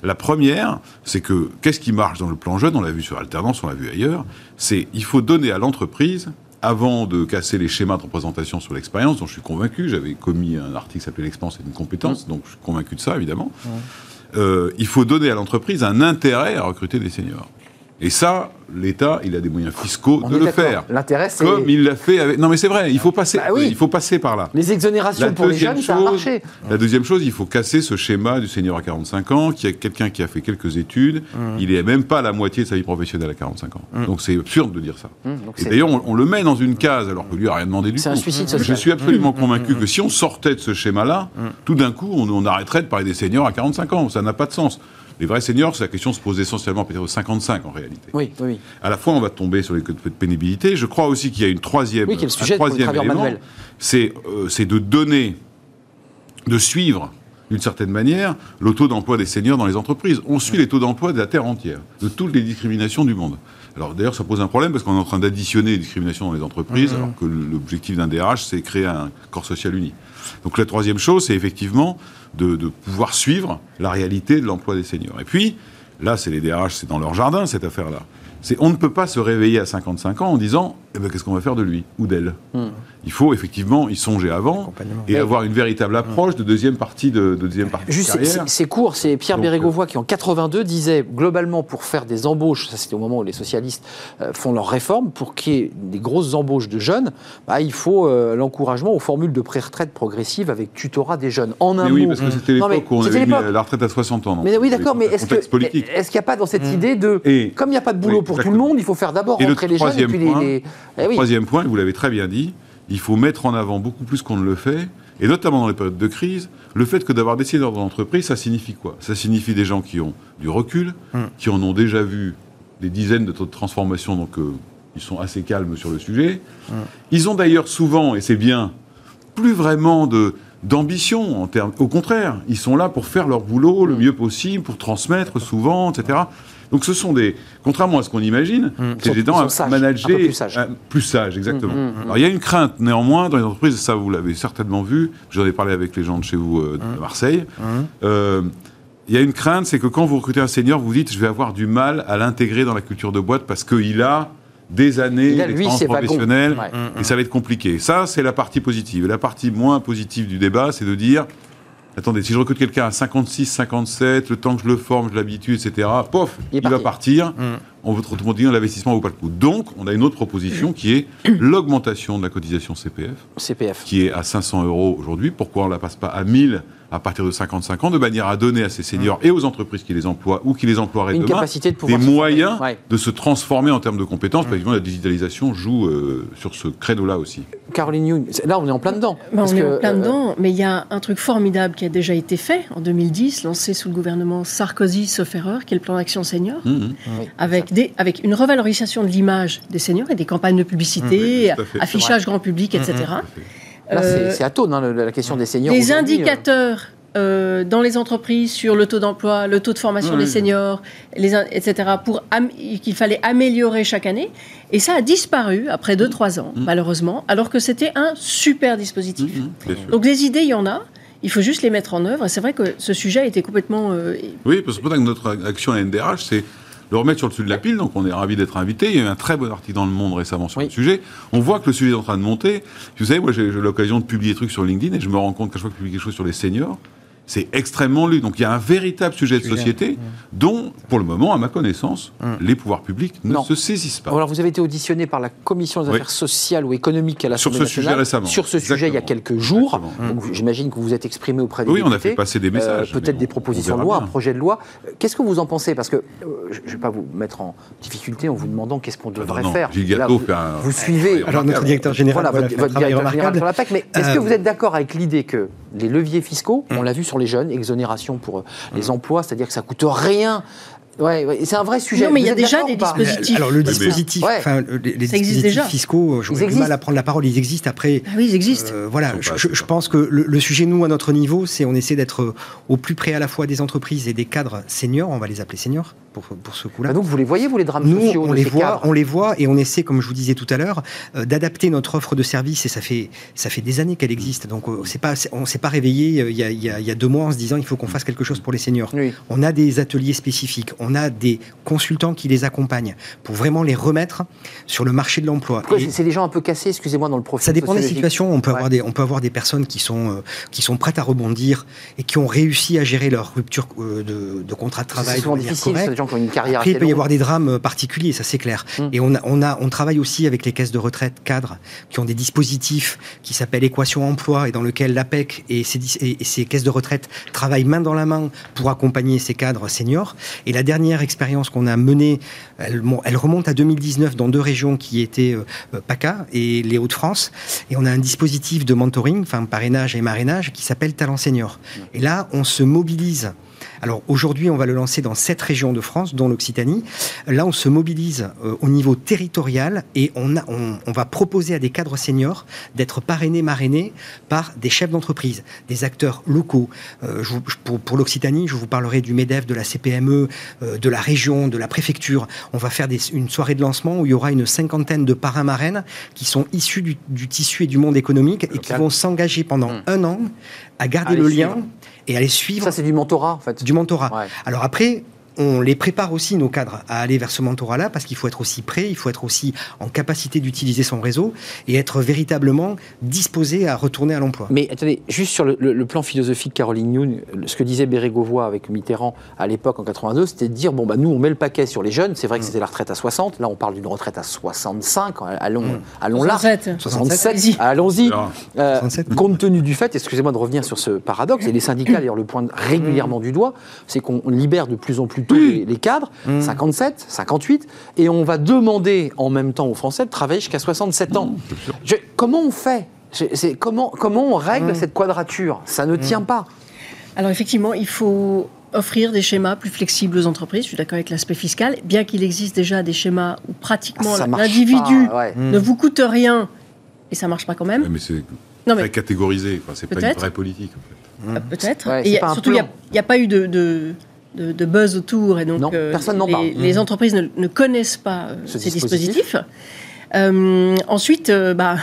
La première, c'est que qu'est-ce qui marche dans le plan jeune? On l'a vu sur Alternance, on l'a vu ailleurs. C'est il faut donner à l'entreprise, avant de casser les schémas de représentation sur l'expérience, dont je suis convaincu, j'avais commis un article qui s'appelait L'expérience est une compétence, donc je suis convaincu de ça, évidemment. Euh, il faut donner à l'entreprise un intérêt à recruter des seniors. Et ça, l'État, il a des moyens fiscaux On de le faire. L'intérêt, c'est Comme il l'a fait avec. Non, mais c'est vrai, il faut passer. Bah oui. Il faut passer par là. les exonérations pour les jeunes, ça a marché. la deuxième chose, il faut casser ce schéma du senior à 45 ans, qui est quelqu'un qui a fait quelques études, il est même pas à la moitié de sa vie professionnelle à 45 ans. Donc c'est absurde de dire ça. Donc Et d'ailleurs, on, on le met dans une case alors que lui a rien demandé du tout. C'est un suicide Je social. suis absolument convaincu que si on sortait de ce schéma-là, tout d'un coup, on, on arrêterait de parler des seniors à 45 ans. Ça n'a pas de sens. Les vrais seniors, c'est la question se pose essentiellement à partir de 55 en réalité. Oui, oui, oui. À la fois, on va tomber sur les codes de pénibilité. Je crois aussi qu'il y a une troisième, Oui, un sujet troisième élément, c'est euh, c'est de donner, de suivre d'une certaine manière le taux d'emploi des seniors dans les entreprises. On suit les taux d'emploi de la terre entière, de toutes les discriminations du monde. Alors d'ailleurs, ça pose un problème parce qu'on est en train d'additionner les discriminations dans les entreprises, alors que l'objectif d'un DRH, c'est créer un corps social uni. Donc la troisième chose, c'est effectivement de, pouvoir suivre la réalité de l'emploi des seniors. Et puis, là, c'est les DRH, c'est dans leur jardin, cette affaire-là. On ne peut pas se réveiller à 55 ans en disant eh ben, qu'est-ce qu'on va faire de lui ou d'elle. Il faut effectivement y songer avant et avoir une véritable approche de deuxième partie de, de deuxième partie Juste, de c'est- court, c'est Pierre Bérégovoy qui en 82 disait globalement pour faire des embauches, ça c'était au moment où les socialistes euh, font leur réforme, pour qu'il y ait des grosses embauches de jeunes, bah, il faut euh, l'encouragement aux formules de pré-retraite progressive avec tutorat des jeunes. En un Mais oui, mot. parce que c'était l'époque où on avait mis la retraite à 60 ans. Mais oui, d'accord, mais est-ce qu'il n'y a pas dans cette idée de, Et- comme il n'y a pas de boulot Oui, pour tout le monde, il faut faire d'abord le rentrer les jeunes et puis les- Eh oui. Troisième point, vous l'avez très bien dit, il faut mettre en avant beaucoup plus qu'on ne le fait, et notamment dans les périodes de crise, le fait que d'avoir des seniors dans l'entreprise, ça signifie quoi? Ça signifie des gens qui ont du recul, qui en ont déjà vu des dizaines de taux de transformation, donc euh, ils sont assez calmes sur le sujet. Ils ont d'ailleurs souvent, et c'est bien, plus vraiment de d'ambition en termes. Au contraire, ils sont là pour faire leur boulot le mieux possible, pour transmettre souvent, etc. Donc ce sont des, contrairement à ce qu'on imagine, Ils c'est des sont à manager plus sages. plus sages, exactement. Mm, mm, mm. Alors il y a une crainte néanmoins dans les entreprises, ça vous l'avez certainement vu. J'en ai parlé avec les gens de chez vous euh, à Marseille. Euh, il y a une crainte, c'est que quand vous recrutez un senior, vous dites je vais avoir du mal à l'intégrer dans la culture de boîte parce qu'il a des années d'expérience professionnelle Ouais. et ça va être compliqué. Ça, c'est la partie positive. Et la partie moins positive du débat, c'est de dire attendez, si je recrute quelqu'un à 56, 57, le temps que je le forme, je l'habitue, etc., pof, Il va parti. partir. On veut autrement dire l'investissement vaut pas le coup. Donc, on a une autre proposition qui est l'augmentation de la cotisation CPF CPF. qui est à 500 euros aujourd'hui. Pourquoi on ne la passe pas à 1000 à partir de 55 ans, de manière à donner à ces seniors et aux entreprises qui les emploient ou qui les emploieraient Une demain capacité de des moyens. Ouais. de se transformer en termes de compétences. Parce que la digitalisation joue euh, sur ce créneau-là aussi. Caroline Young, là on est en plein dedans. Parce on est que, en plein euh, dedans, mais il y a un truc formidable qui a déjà été fait en 2010, lancé sous le gouvernement Sarkozy, sauf erreur, qui est le plan d'action senior, Mmh, mmh. avec, des, avec une revalorisation de l'image des seniors et des campagnes de publicité, Mmh, fait. affichage grand public, etc. Là, c'est- Euh, c'est atone, hein, la question des seniors. des aujourd'hui, euh. indicateurs euh, dans les entreprises sur le taux d'emploi, le taux de formation Oui. des seniors, les, etc., pour qu'il fallait améliorer chaque année. Et ça a disparu après 2-3 ans, malheureusement, alors que c'était un super dispositif. Mmh. Donc les idées, il y en a. Il faut juste les mettre en œuvre. Et c'est vrai que ce sujet a été complètement. euh, Oui, parce que pour ça que notre action à NDRH, c'est le remettre sur le dessus de la pile. Donc, on est ravi d'être invité. Il y a eu un très bon article dans Le Monde récemment sur Oui. le sujet. On voit que le sujet est en train de monter. Vous savez, moi, j'ai l'occasion de publier des trucs sur LinkedIn et je me rends compte qu'à chaque fois que je publie quelque chose sur les seniors, C'est extrêmement lu. Donc il y a un véritable sujet de société dont, pour le moment, à ma connaissance, les pouvoirs publics ne Non. se saisissent pas. Alors, vous avez été auditionné par la Commission des Oui. affaires sociales ou économiques à l'Assemblée Sur ce sujet nationale. récemment. Sur ce sujet, il y a quelques jours. J'imagine que vous vous êtes exprimé auprès des Oui, on a fait passer des messages, Euh, mais Peut-être des on propositions de loi, un projet de loi. Qu'est-ce que vous en pensez? Parce que euh, je ne vais pas vous mettre en difficulté en vous demandant qu'est-ce qu'on devrait non, faire. Gilles Là, vous, fait un- vous suivez. Alors notre directeur général Voilà, votre, directeur général sur la PAC. Mais est-ce que Euh, vous êtes d'accord avec l'idée que les leviers fiscaux, on l'a vu sur les jeunes, exonération pour euh, les emplois, c'est-à-dire que ça coûte rien. Ouais, ouais, c'est un vrai sujet. Non, mais il y a déjà des dispositifs. Alors le mais- dispositif, Ouais. enfin le- les, les dispositifs déjà. fiscaux, Ils j'aurais du mal à prendre la parole, ils existent. Après, Ah oui, ils existent. Euh, voilà, je, pense que le, le sujet, nous, à notre niveau, c'est on essaie d'être euh, au plus près à la fois des entreprises et des cadres seniors, on va les appeler seniors pour, pour ce coup-là. Bah donc vous les voyez, vous, les drames Nous, sociaux on de les ces voit, cadres on les voit et on essaie, comme je vous disais tout à l'heure, euh, d'adapter notre offre de service et ça fait ça fait des années qu'elle existe. Donc euh, c'est pas on s'est pas réveillé euh, il y, a, il y a- il y a deux mois en se disant il faut qu'on fasse quelque chose pour les seniors. Oui. On a des ateliers spécifiques, on a des consultants qui les accompagnent pour vraiment les remettre sur le marché de l'emploi. C'est- C'est des gens un peu cassés, excusez-moi, dans le profil ça dépend des situations. On peut, avoir des, on peut avoir des personnes qui sont, euh, qui sont prêtes à rebondir et qui ont réussi à gérer leur rupture euh, de, de contrat de C'est travail. de souvent difficile, c'est des gens qui ont une carrière Après, il peut y avoir des drames euh, particuliers, ça c'est clair. Mm. Et on, a, on, a, on travaille aussi avec les caisses de retraite cadres qui ont des dispositifs qui s'appellent équation emploi et dans lequel l'APEC et ses, et ses caisses de retraite travaillent main dans la main pour accompagner ces cadres seniors. Et la dernière expérience qu'on a menée, elle, mon- elle remonte à 2019 dans deux régions qui étaient euh, PACA et les Hauts-de-France. Et on a un dispositif de mentoring, enfin parrainage et marrainage, qui s'appelle Talent Senior. Et là, on se mobilise. Alors aujourd'hui, on va le lancer dans sept régions de France, dont l'Occitanie. Là, on se mobilise euh, au niveau territorial et on, a, on, on va proposer à des cadres seniors d'être parrainés, marrainés par des chefs d'entreprise, des acteurs locaux. Euh, je pour pour l'Occitanie, je vous parlerai du MEDEF, de la CPME, euh, de la région, de la préfecture. On va faire des- une soirée de lancement où il y aura une cinquantaine de parrains marraines qui sont issus du, du tissu et du monde économique et qui vont s'engager pendant Mm. un an à garder À le lien et à les suivre Ça, c'est du mentorat, en fait. du mentorat. Ouais. Alors après, on les prépare aussi, nos cadres, à aller vers ce mentorat-là, parce qu'il faut être aussi prêt, il faut être aussi en capacité d'utiliser son réseau et être véritablement disposé à retourner à l'emploi. Mais attendez, juste sur le, le- le plan philosophique, Caroline Youn, ce que disait Bérégovoy avec Mitterrand à l'époque en 82, c'était de dire bon bah nous on met le paquet sur les jeunes. C'est Mm. vrai que c'était la retraite à 60. Là on parle d'une retraite à 65. Allons, Mm. allons là. 67. 67. Allez-y. Allons-y. Euh, 67. compte tenu du fait, excusez-moi de revenir sur ce paradoxe, et les syndicats d'ailleurs le pointent régulièrement du doigt, c'est qu'on libère de plus en plus tôt les, les cadres, 57, 58, et on va demander en même temps aux Français de travailler jusqu'à 67 ans. Je- comment on fait? Comment, comment on règle cette quadrature? Ça ne tient pas. Alors effectivement, il faut offrir des schémas plus flexibles aux entreprises. Je suis d'accord avec l'aspect fiscal, bien qu'il existe déjà des schémas où pratiquement Ah, l'individu pas, ouais. ne vous coûte rien et ça marche pas quand même. Mais c'est Non très mais catégorisé. Enfin, c'est pas une vraie politique. En fait. euh, peut-être. Ouais, Et y a- surtout, il n'y a, pas eu de, de, de- de buzz autour et donc Non, euh, personne n'en les, parle. les entreprises ne, ne connaissent pas euh, Ce ces dispositif. dispositifs. Euh, ensuite, euh, bah,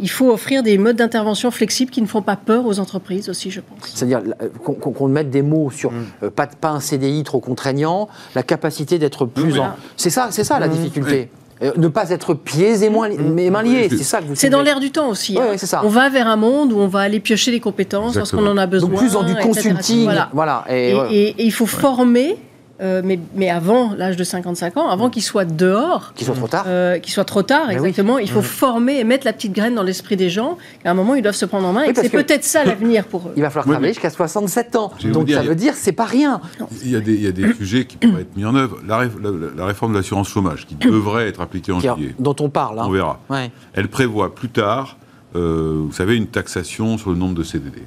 il faut offrir des modes d'intervention flexibles qui ne font pas peur aux entreprises aussi, je pense. C'est-à-dire qu'on qu'on- qu'on mette des mots sur Mm. euh, pas, de- pas un CDI trop contraignant, la capacité d'être plus Voilà. en. C'est ça, c'est ça la Mm. difficulté. Euh, ne pas être pieds et moins, mais mains liés, c'est ça que vous C'est dans l'air du temps aussi. Ouais, hein. ouais, c'est ça. On va vers un monde où on va aller piocher les compétences Exactement. lorsqu'on en a besoin. Donc plus dans du etc. consulting, Voilà. voilà. Et, Et, ouais. et- et il faut former, euh, mais, mais avant l'âge de 55 ans, avant qu'ils soient dehors, Qu'il soit trop tard. euh, qu'il soit trop tard, Mais oui. exactement. Il faut former et mettre la petite graine dans l'esprit des gens. qu'à un moment, ils doivent se prendre en main. Oui, et c'est que- peut-être ça l'avenir pour eux. Il va falloir Oui, travailler jusqu'à 67 ans. Donc dire, ça veut dire c'est pas rien. Il y a des, il y a des sujets qui pourraient être mis en œuvre. La, ré- la- la réforme de l'assurance chômage, qui devrait être appliquée en Qui- juillet, dont on parle. hein. on verra. Ouais. Elle prévoit plus tard, euh, vous savez, une taxation sur le nombre de CDD.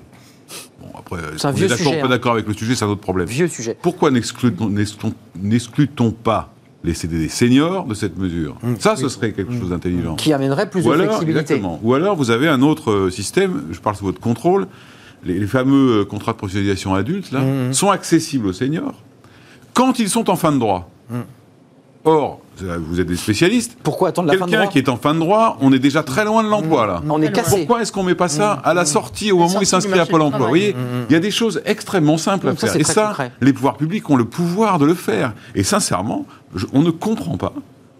Après, C'est un on est vieux d'accord, sujet, pas hein. d'accord avec le sujet, c'est un autre problème. Vieux sujet. Pourquoi n'exclut-on n'exclut- n'exclut-on pas les CDD seniors de cette mesure? Ça, ce serait quelque chose d'intelligent. Qui amènerait plus Ou de alors, flexibilité. exactement. Ou alors, vous avez un autre euh, système, je parle sous votre contrôle, les, les fameux euh, contrats de professionnalisation adultes, là, sont accessibles aux seniors quand ils sont en fin de droit. Or, vous êtes des spécialistes, Pourquoi attendre la fin de quelqu'un droit qui est en fin de droit, on est déjà très loin de l'emploi, là. On est cassé. Pourquoi est-ce qu'on met pas ça à la sortie, au moment où il s'inscrit à Pôle emploi Vous voyez, il y a des choses extrêmement simples à faire. Et ça, concret. les pouvoirs publics ont le pouvoir de le faire. Et sincèrement, je- on ne comprend pas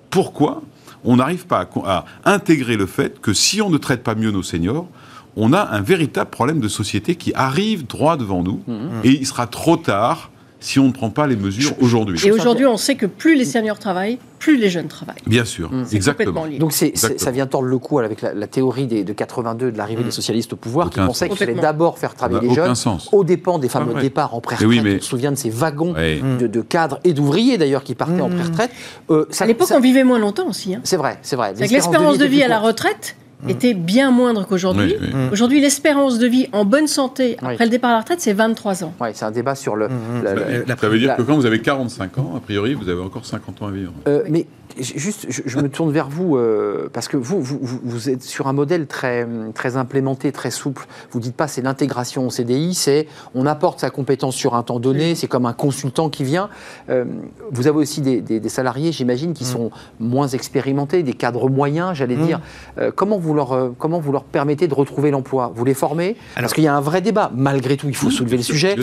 pourquoi on n'arrive pas à, intégrer le fait que si on ne traite pas mieux nos seniors, on a un véritable problème de société qui arrive droit devant nous, et il sera trop tard si on ne prend pas les mesures aujourd'hui. Et aujourd'hui, on sait que plus les seniors travaillent, plus les jeunes travaillent. Bien sûr, exactement. Donc Exactement. ça vient tordre le coup avec la, la théorie des- de 82 de l'arrivée des socialistes au pouvoir, qui pensaient qu'il fallait d'abord faire travailler n'a les aucun jeunes, sens. aux dépens des fameux Ah ouais. départs en pré-retraite. oui, mais- On se souvient de ces wagons Ouais. de, de cadres et d'ouvriers d'ailleurs qui partaient en pré-retraite. Euh, À l'époque, ça- on vivait moins longtemps aussi. hein. C'est vrai, c'est vrai. C'est que l'espérance de vie à la retraite était bien moindre qu'aujourd'hui. Oui, oui. Aujourd'hui, l'espérance de vie en bonne santé après Oui. le départ à la retraite, c'est 23 ans. Ouais, c'est un débat sur le. la- Ça la- veut- la- ça veut dire la- que quand vous avez 45 ans, a priori, vous avez encore 50 ans à vivre. Euh, mais juste, je, je me tourne vers vous euh, parce que vous, vous, vous- êtes sur un modèle très, très implémenté, très souple. Vous dites pas c'est l'intégration au CDI, c'est on apporte sa compétence sur un temps donné, c'est comme un consultant qui vient. Euh, vous avez aussi des, des- des salariés, j'imagine, qui sont moins expérimentés, des cadres moyens, j'allais dire. Euh, comment, vous leur, euh, comment vous leur permettez de retrouver l'emploi? Vous les formez? Parce Alors- qu'il y a un vrai débat. Malgré tout, il faut soulever le sujet.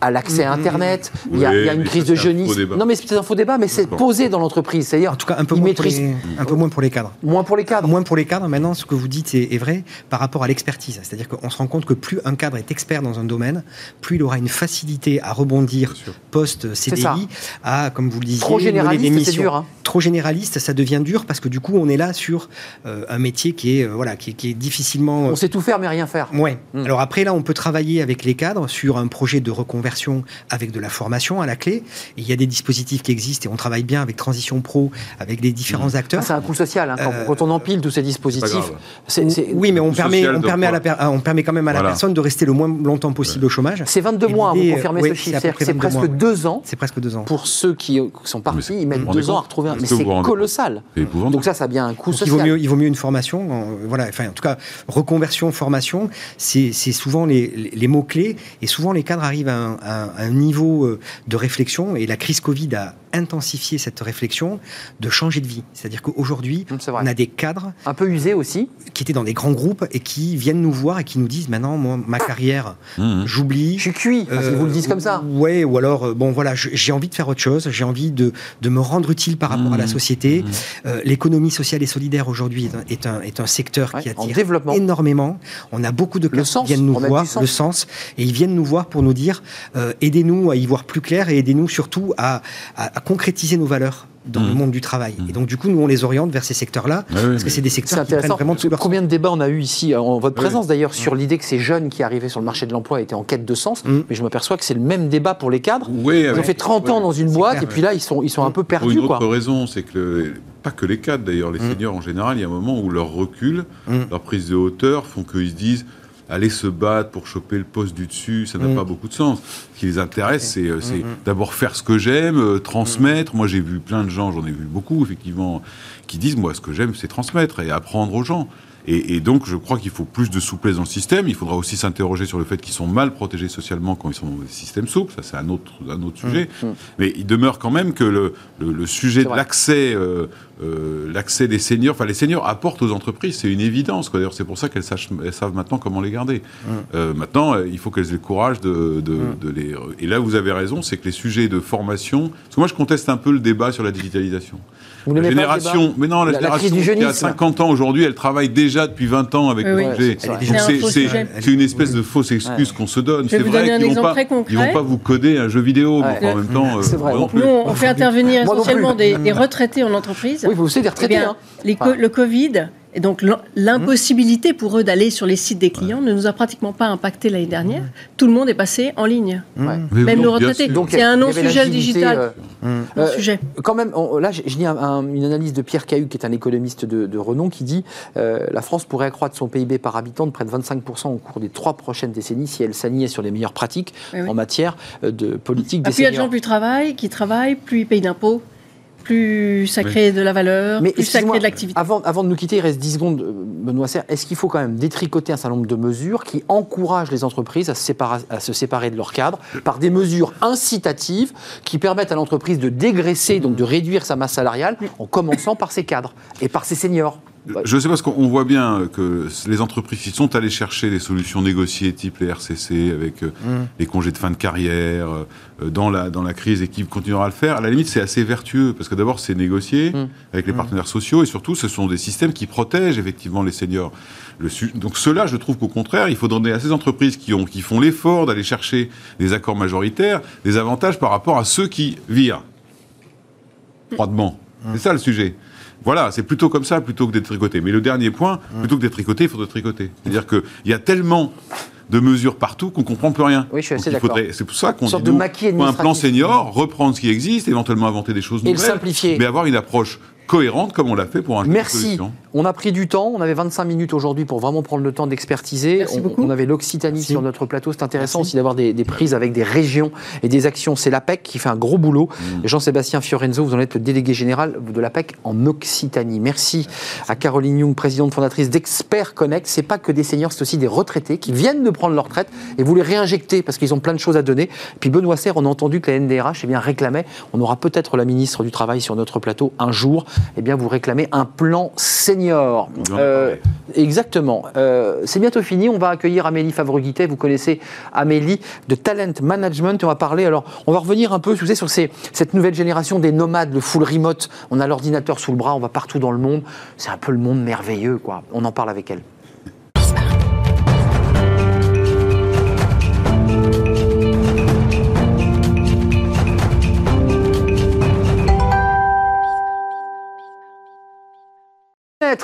à l'accès à Internet, il y a, Oui, il y a une crise de débat. Non, mais c'est un faux débat, mais c'est posé dans l'entreprise. C'est-à-dire, En tout cas, un peu, moins pour, les, un peu moins pour les cadres. moins pour les cadres. Moins pour les cadres, maintenant, ce que vous dites est, est vrai par rapport à l'expertise. C'est-à-dire qu'on se rend compte que plus un cadre est expert dans un domaine, plus il aura une facilité à rebondir post-CDI à, comme vous le disiez, Trop généraliste, dur. hein. Trop généraliste, ça devient dur parce que du coup, on est là sur euh, un métier qui est, euh, voilà, qui, est- qui est difficilement. On sait tout faire, mais rien faire. Ouais. Mm. Alors après, là, on peut travailler avec les cadres sur un projet de reconversion avec de la formation à la clé. Et il y a des dispositifs qui existent et on travaille bien avec Transition Pro, avec les différents acteurs. Ah, c'est un coût social. hein, quand, Euh, quand on empile tous ces dispositifs, c'est- Oui, mais on permet, on permet, à la per- ah, on permet quand même à la Voilà. personne de rester le moins longtemps possible au chômage. c'est 22 Et mois, vous confirmez oui, ce c'est chiffre. c'est 22 presque mois. deux ans C'est presque deux ans. pour ceux qui sont partis. Ils mettent deux ans à retrouver un. Mais c'est colossal. Donc ça, ça a bien un coût Donc, il, vaut social. mieux, il vaut mieux une formation, en- voilà, enfin, en tout cas, reconversion, formation, c'est c'est souvent les, les- les mots-clés, et souvent les cadres arrivent à un, à un niveau euh, de réflexion, et la crise Covid a intensifié cette réflexion, de changer de vie. C'est-à-dire qu'aujourd'hui, vrai. on a des cadres Un peu usé aussi. qui étaient dans des grands groupes et qui viennent nous voir et qui nous disent maintenant, moi, ma carrière, Mmh. j'oublie. Je suis cuit. Ils vous le disent comme ça. Euh, Ouais, ou alors, euh, bon, voilà, j'ai envie de faire autre chose, j'ai envie de, de me rendre utile par rapport à la société. Mmh. Euh, L'économie sociale et solidaire aujourd'hui est un, est un, est un secteur Ouais, qui en attire développement. énormément. On a beaucoup de sens, qui viennent nous voir, le sens, et ils viennent nous voir pour nous dire euh, aidez-nous à y voir plus clair et aidez-nous surtout à, à- à concrétiser nos valeurs dans le Mmh. monde du travail. Mmh. Et donc, du coup, nous, on les oriente vers ces secteurs-là, ouais, parce que c'est des secteurs qui prennent vraiment tout leur Combien de débats on a eu ici, en votre Oui. présence d'ailleurs, sur l'idée que ces jeunes qui arrivaient sur le marché de l'emploi étaient en quête de sens. Mm. Mais je m'aperçois que c'est le même débat pour les cadres. Oui, Ils ont fait 30 ans dans une boîte clair, et puis là, ils sont, ils sont un peu Pour perdus. une autre Quoi. raison, c'est que le- pas que les cadres d'ailleurs, les seniors en général, il y a un moment où leur recul, leur prise de hauteur font qu'ils se disent aller se battre pour choper le poste du dessus, ça n'a Mm. pas beaucoup de sens. Ce qui les intéresse, c'est euh, c'est Mm, mm. d'abord faire ce que j'aime, euh, transmettre. Moi, j'ai vu plein de gens, j'en ai vu beaucoup, effectivement, qui disent moi, ce que j'aime, c'est transmettre et apprendre aux gens. Et, et donc, je crois qu'il faut plus de souplesse dans le système. Il faudra aussi s'interroger sur le fait qu'ils sont mal protégés socialement quand ils sont dans des systèmes souples. Ça, c'est un autre, un autre sujet. mm. Mais il demeure quand même que le, le, le sujet de l'accès, euh, euh, l'accès des seniors, enfin les seniors apportent aux entreprises, c'est une évidence. D'ailleurs, c'est pour ça qu'elles savent maintenant comment les garder. Euh, maintenant, il faut qu'elles aient le courage de, de, de les. Et là, vous avez raison, c'est que les sujets de formation. Parce que moi, je conteste un peu le débat sur la digitalisation. Vous La génération, mais non, la, génération qui a jeunisme. 50 ans aujourd'hui, elle travaille déjà depuis 20 ans avec Oui, le sujet. C'est une espèce de fausse excuse Ouais. qu'on se donne. Je vais C'est vous vrai donner un qu'ils vont exemple pas, très concret. ils vont pas vous coder un jeu vidéo, en même temps, euh. Nous, on fait intervenir essentiellement des, des retraités en entreprise. Oui, vous aussi des Eh retraités. bien, hein. les co- Enfin. le Covid et donc l'im- l'impossibilité pour eux d'aller sur les sites des clients ne nous a pratiquement pas impacté l'année dernière. Tout le monde est passé en ligne, Ouais. Même nos retraités. C'est un il y avait non-sujet digital. euh, Hum. Non Euh, sujet. Quand même, on- là, je, lis un- un- une analyse de Pierre Cahu, qui est un économiste de, de renom, qui dit euh, la France pourrait accroître son PIB par habitant de près de 25% au cours des trois prochaines décennies si elle s'alignait sur les meilleures pratiques Oui, oui. en matière de politique Ah, des plus il y a de gens plus travaillent, qui travaillent, plus ils payent d'impôts, plus ça crée de la valeur, Mais plus ça crée de l'activité. Avant, avant de nous quitter, il reste 10 secondes, euh, Benoît Serre. Est-ce qu'il faut quand même détricoter un certain nombre de mesures qui encouragent les entreprises à se séparer, à se séparer de leur cadre par des mesures incitatives qui permettent à l'entreprise de dégraisser, donc de réduire sa masse salariale, en commençant par ses cadres et par ses seniors? Je ne sais pas, parce qu'on voit bien que les entreprises qui sont allées chercher des solutions négociées, type les RCC, avec euh, Mm. les congés de fin de carrière, euh, dans, la, dans la crise, et qui continuera à le faire, à la limite, c'est assez vertueux, parce que d'abord, c'est négocié Mm. avec les partenaires sociaux, et surtout, ce sont des systèmes qui protègent effectivement les seniors. Le Donc cela, je trouve qu'au contraire, il faut donner à ces entreprises qui, ont, qui font l'effort d'aller chercher des accords majoritaires des avantages par rapport à ceux qui virent froidement. C'est ça le sujet. Voilà, c'est plutôt comme ça plutôt que d'être tricoté. Mais le dernier point, plutôt que d'être tricoté, il faudrait tricoter. C'est-à-dire qu'il y a tellement de mesures partout qu'on comprend plus rien. Oui, je suis assez d'accord. C'est pour ça qu'on dit de nous, faut un plan senior, reprendre ce qui existe, éventuellement inventer des choses Et nouvelles, simplifier. mais avoir une approche cohérente comme on l'a fait pour un Merci. On a pris du temps. On avait 25 minutes aujourd'hui pour vraiment prendre le temps d'expertiser. Merci On, beaucoup. on avait l'Occitanie sur notre plateau. C'est intéressant aussi d'avoir des, des prises avec des régions et des actions. C'est l'APEC qui fait un gros boulot. Mm. Jean-Sébastien Fiorenzo, vous en êtes le délégué général de l'APEC en Occitanie. Merci à Caroline Young, présidente fondatrice d'Expert Connect. C'est pas que des seniors, c'est aussi des retraités qui viennent de prendre leur retraite et vous les réinjectez parce qu'ils ont plein de choses à donner. Et puis Benoît Serre, on a entendu que la NDRH eh bien, réclamait, on aura peut-être la ministre du Travail sur notre plateau un jour, eh bien, vous réclamez un plan senior. Euh, exactement. Euh, c'est bientôt fini. On va accueillir Amélie Favre-Guittet. Vous connaissez Amélie de Talent Management. On va parler. Alors, on va revenir un peu, vous savez, sur ces- cette nouvelle génération des nomades, le full remote. On a l'ordinateur sous le bras, on va partout dans le monde. C'est un peu le monde merveilleux, quoi. On en parle avec elle.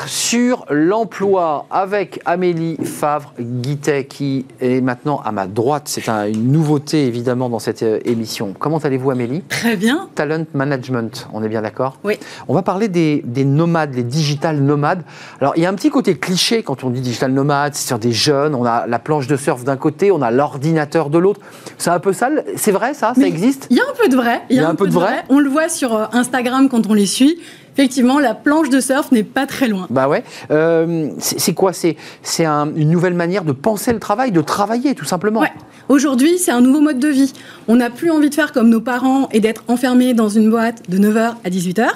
Sur l'emploi avec Amélie Favre-Guittet qui est maintenant à ma droite. C'est un- une nouveauté évidemment dans cette euh, émission. Comment allez-vous Amélie? Très bien. Talent Management, on est bien d'accord? Oui. On va parler des, des nomades, les digital nomades. Alors, il y a un petit côté cliché quand on dit digital nomade, c'est sur des jeunes, on a la planche de surf d'un côté, on a l'ordinateur de l'autre. C'est un peu ça, le- c'est vrai ça? Ça existe? Il y a un peu de vrai. Il y a un peu de vrai. On le voit sur euh, Instagram quand on les suit. Effectivement, la planche de surf n'est pas très loin. Bah ouais. Euh, c'est quoi? C'est c'est un- une nouvelle manière de penser le travail, de travailler tout simplement. Ouais. Aujourd'hui, c'est un nouveau mode de vie. On n'a plus envie de faire comme nos parents et d'être enfermé dans une boîte de 9h à 18h.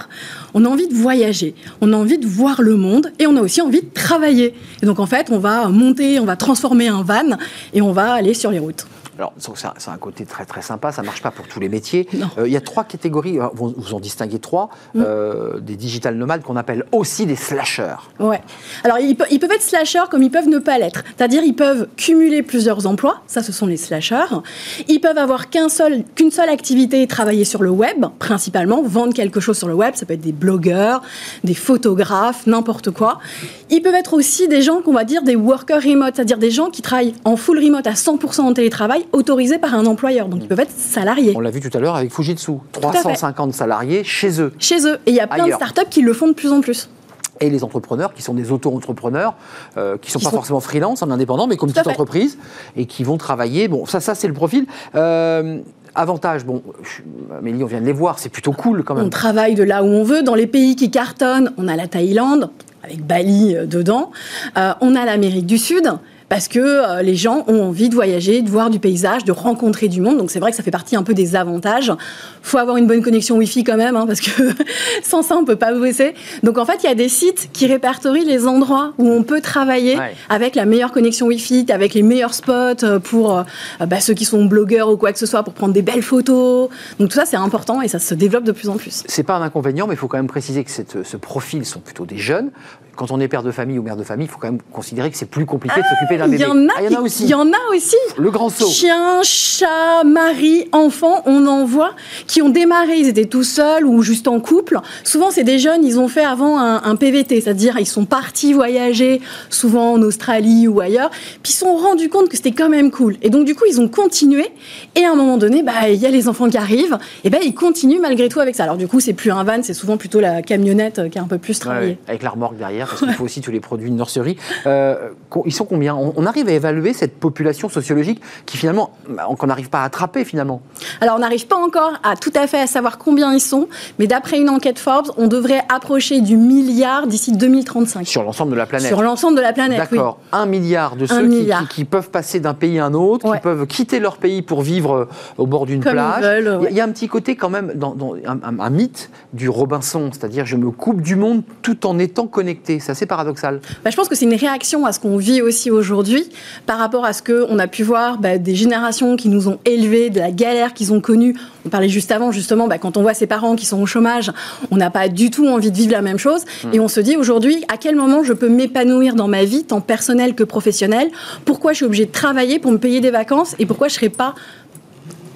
On a envie de voyager, on a envie de voir le monde et on a aussi envie de travailler. Et donc en fait, on va monter, on va transformer un van et on va aller sur les routes. Alors, c'est un, c'est un côté très très sympa, ça marche pas pour tous les métiers. Euh, Il y a trois catégories, euh, vous, vous en distinguez trois, Mm. euh, des digital nomades qu'on appelle aussi des slasheurs. Ouais. Alors, ils, pe- ils peuvent être slasheurs comme ils peuvent ne pas l'être. C'est-à-dire, ils peuvent cumuler plusieurs emplois. Ça, ce sont les slasheurs. Ils peuvent avoir qu'un seul, qu'une seule activité et travailler sur le web, principalement, vendre quelque chose sur le web. Ça peut être des blogueurs, des photographes, n'importe quoi. Ils peuvent être aussi des gens qu'on va dire des workers remote, c'est-à-dire des gens qui travaillent en full remote à 100% en télétravail, autorisés par un employeur. Donc, ils peuvent être salariés. On l'a vu tout à l'heure avec Fujitsu, à fait. 350 salariés chez eux. Chez eux. Et il y a plein Ailleurs. de startups qui le font de plus en plus. Et les entrepreneurs qui sont des auto-entrepreneurs, euh, qui ne sont Qui pas sont- forcément freelance, en indépendant, mais comme Tout toute fait. entreprise, et qui vont travailler. Bon, ça, ça c'est le profil. Euh, avantage, bon, je- Amélie, on vient de les voir, c'est plutôt cool quand On même. travaille de là où on veut. Dans les pays qui cartonnent, on a la Thaïlande, avec Bali euh, dedans. Euh, on a l'Amérique du Sud. Parce que euh, les gens ont envie de voyager, de voir du paysage, de rencontrer du monde. Donc c'est vrai que ça fait partie un peu des avantages. faut avoir une bonne connexion Wi-Fi quand même, hein, parce que sans ça, on peut pas bosser. Donc en fait, il y a des sites qui répertorient les endroits où on peut travailler Ouais. avec la meilleure connexion Wi-Fi, avec les meilleurs spots euh, pour euh, bah, ceux qui sont blogueurs ou quoi que ce soit, pour prendre des belles photos. Donc tout ça, c'est important et ça se développe de plus en plus. C'est pas un inconvénient, mais il faut quand même préciser que cette- ce profil sont plutôt des jeunes. Quand on est père de famille ou mère de famille, il faut quand même considérer que c'est plus compliqué de s'occuper Il y en a, Ah, il y en a qui- aussi. il y en a aussi. Le grand saut. Chiens, chats, mari, enfants, on en voit qui ont démarré, ils étaient tout seuls ou juste en couple. Souvent, c'est des jeunes, ils ont fait avant un, un PVT, c'est-à-dire ils sont partis voyager, souvent en Australie ou ailleurs, puis ils se sont rendus compte que c'était quand même cool. Et donc, du coup, ils ont continué. Et à un moment donné, bah, il y a les enfants qui arrivent, et ben ils continuent malgré tout avec ça. Alors, du coup, c'est plus un van, c'est souvent plutôt la camionnette euh, qui a un peu plus Ouais, travaillé. ouais, avec la remorque derrière, parce qu'il faut aussi tous les produits de nurserie. Euh, ils sont combien on, arrive à évaluer cette population sociologique qui finalement, bah, qu'on n'arrive pas à attraper finalement. Alors, on n'arrive pas encore à tout à fait à savoir combien ils sont, mais d'après une enquête Forbes, on devrait approcher du milliard d'ici 2035. Sur l'ensemble de la planète. Sur l'ensemble de la planète, oui. D'accord, un milliard de ceux qui- milliard. Qui, qui peuvent passer d'un pays à un autre, Ouais. qui peuvent quitter leur pays pour vivre euh, au bord d'une plage. veulent, Il y a- ouais. Il y a un petit côté quand même, dans, dans- un, un- un mythe du Robinson, c'est-à-dire je me coupe du monde tout en étant connecté. C'est assez paradoxal. Bah, je pense que c'est une réaction à ce qu'on vit aussi aujourd'hui par rapport à ce qu'on a pu voir bah, des générations qui nous ont élevés, de la galère qu'ils ont connue. On parlait juste avant, justement, bah, quand on voit ses parents qui sont au chômage, on n'a pas du tout envie de vivre la même chose. Et on se dit aujourd'hui, à quel moment je peux m'épanouir dans ma vie, tant personnelle que professionnelle? Pourquoi je suis obligée de travailler pour me payer des vacances et pourquoi je ne serais pas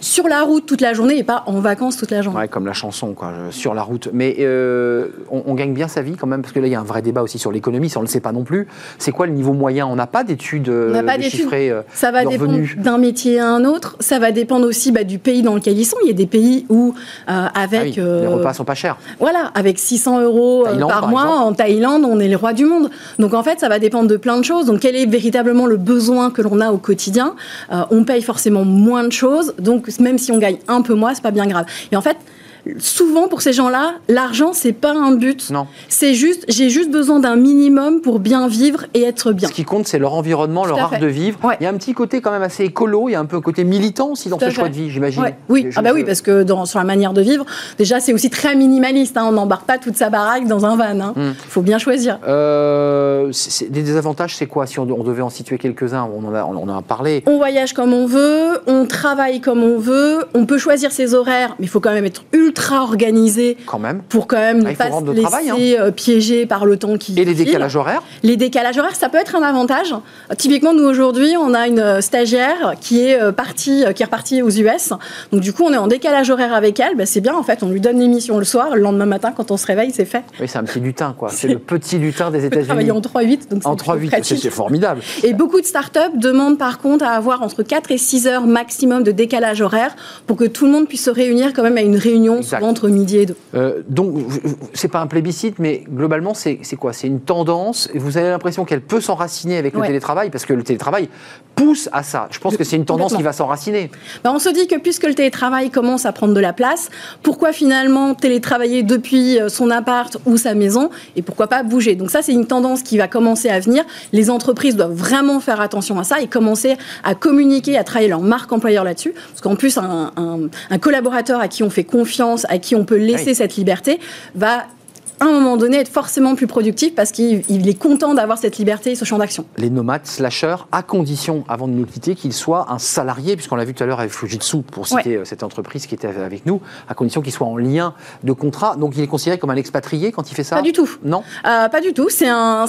sur la route toute la journée et pas en vacances toute la journée Ouais, comme la chanson, quoi, je- sur la route. Mais euh, on, on gagne bien sa vie quand même, parce que là, il y a un vrai débat aussi sur l'économie, ça on ne le sait pas non plus. C'est quoi le niveau moyen? On n'a pas d'études euh, On n'a pas de d'études. chiffrées, euh, Ça va dépendre d'un métier à un autre. Ça va dépendre aussi bah, du pays dans lequel ils sont. Il y a des pays où, euh, Ah avec, oui, euh, les repas sont pas chers. voilà, avec 600 euros euh, Thaïlande, par par mois en Thaïlande, on est les rois du monde. Donc en fait, ça va dépendre de plein de choses. Donc quel est véritablement le besoin que l'on a au quotidien? Euh, On paye forcément moins de choses. Donc même si on gagne un peu moins, c'est pas bien grave. Et en fait. Souvent pour ces gens-là, l'argent c'est pas un but. Non. C'est juste, j'ai juste besoin d'un minimum pour bien vivre et être bien. Ce qui compte, c'est leur environnement, Tout leur art fait. de vivre. Ouais. Il y a un petit côté quand même assez écolo, il y a un peu un côté militant aussi dans Tout ce choix fait. de vie, j'imagine. Ouais. Oui, ah bah oui, parce que dans, sur la manière de vivre, déjà c'est aussi très minimaliste. hein. On n'embarque pas toute sa baraque dans un van. Il Hmm. faut bien choisir. Euh, des désavantages, c'est quoi? Si on, on devait en situer quelques-uns on en, a, on en a parlé. On voyage comme on veut, on travaille comme on veut, on peut choisir ses horaires, mais il faut quand même être ultra organisé Quand même. pour quand même Ah, ne pas se le laisser travail, hein. euh, piéger par le temps qui Et les file. décalages horaires Les décalages horaires, ça peut être un avantage. Typiquement, nous aujourd'hui, on a une stagiaire qui est euh, partie, euh, qui est repartie aux US. Donc du coup, on est en décalage horaire avec elle. Ben, c'est bien, en fait, on lui donne l'émission le soir, le lendemain matin, quand on se réveille, c'est fait. Oui, c'est un petit lutin, quoi. C'est le petit lutin des On peut travailler États-Unis. en 3-8, donc c'est En plutôt 3-8, c'est formidable. Et beaucoup de startups demandent par contre à avoir entre 4 et 6 heures maximum de décalage horaire pour que tout le monde puisse se réunir quand même à une réunion. Souvent entre midi et 2. Euh, donc, c'est pas un plébiscite, mais globalement, c'est quoi? C'est une tendance. Et vous avez l'impression qu'elle peut s'enraciner avec le télétravail, parce que le télétravail pousse à ça. Je pense que c'est une tendance qui va s'enraciner. Ben, on se dit que puisque le télétravail commence à prendre de la place, pourquoi finalement télétravailler depuis euh, son appart ou sa maison et pourquoi pas bouger? Donc ça, c'est une tendance qui va commencer à venir. Les entreprises doivent vraiment faire attention à ça et commencer à communiquer, à travailler leur marque employeur là-dessus. Parce qu'en plus, un, un- un collaborateur à qui on fait confiance, à qui on peut laisser Oui. cette liberté, va à un moment donné être forcément plus productif parce qu'il il est content d'avoir cette liberté et ce champ d'action. Les nomades slasheurs, à condition, avant de nous quitter, qu'il soit un salarié, puisqu'on l'a vu tout à l'heure avec Fujitsu, pour citer euh, cette entreprise qui était avec nous, à condition qu'il soit en lien de contrat. Donc il est considéré comme un expatrié quand il fait ça? Pas du tout. Non? Euh, pas du tout. C'est euh,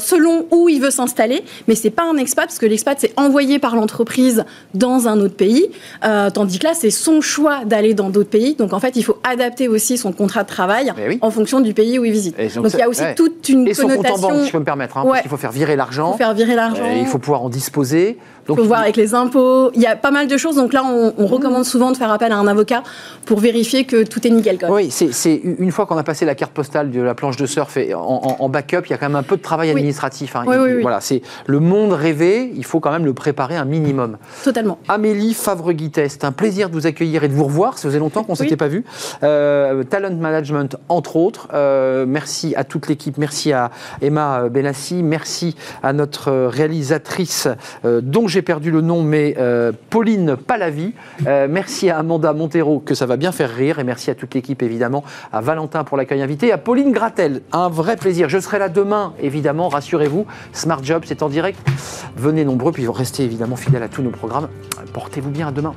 selon où il veut s'installer, mais c'est pas un expat parce que l'expat c'est envoyé par l'entreprise dans un autre pays, euh, tandis que là c'est son choix d'aller dans d'autres pays. Donc en fait il faut adapter aussi son contrat de travail Eh oui. en fonction du pays où il visite. Et Donc, donc il y a aussi ouais. toute une Et son compte en connotation. banque, si je peux me permettre, hein, Ouais. parce qu'il faut faire virer l'argent. faut faire virer l'argent. euh, il faut pouvoir en disposer. Donc, faut voir avec les impôts. Il y a pas mal de choses. Donc là, on, on recommande souvent de faire appel à un avocat pour vérifier que tout est nickel. Quand même. Oui, c'est une fois qu'on a passé la carte postale de la planche de surf et en, en- en backup, il y a quand même un peu de travail Oui. administratif. hein. Oui, oui. Voilà, c'est le monde rêvé. Il faut quand même le préparer un minimum. Totalement. Amélie Favre-Guittet, c'est un plaisir de vous accueillir et de vous revoir. Ça faisait longtemps qu'on ne s'était pas vu. Euh, talent management, entre autres. Euh, merci à toute l'équipe. Merci à Emma Benassi. Merci à notre euh, réalisatrice, euh, dont j'ai perdu le nom, mais euh, Pauline Palavi. Euh, merci à Amanda Montero, que ça va bien faire rire. Et merci à toute l'équipe, évidemment. À Valentin pour l'accueil invité. À Pauline Gratel, un vrai plaisir. Je serai là demain, évidemment. Rassurez-vous. Smart Job, c'est en direct. Venez nombreux, puis restez évidemment fidèles à tous nos programmes. Portez-vous bien à demain.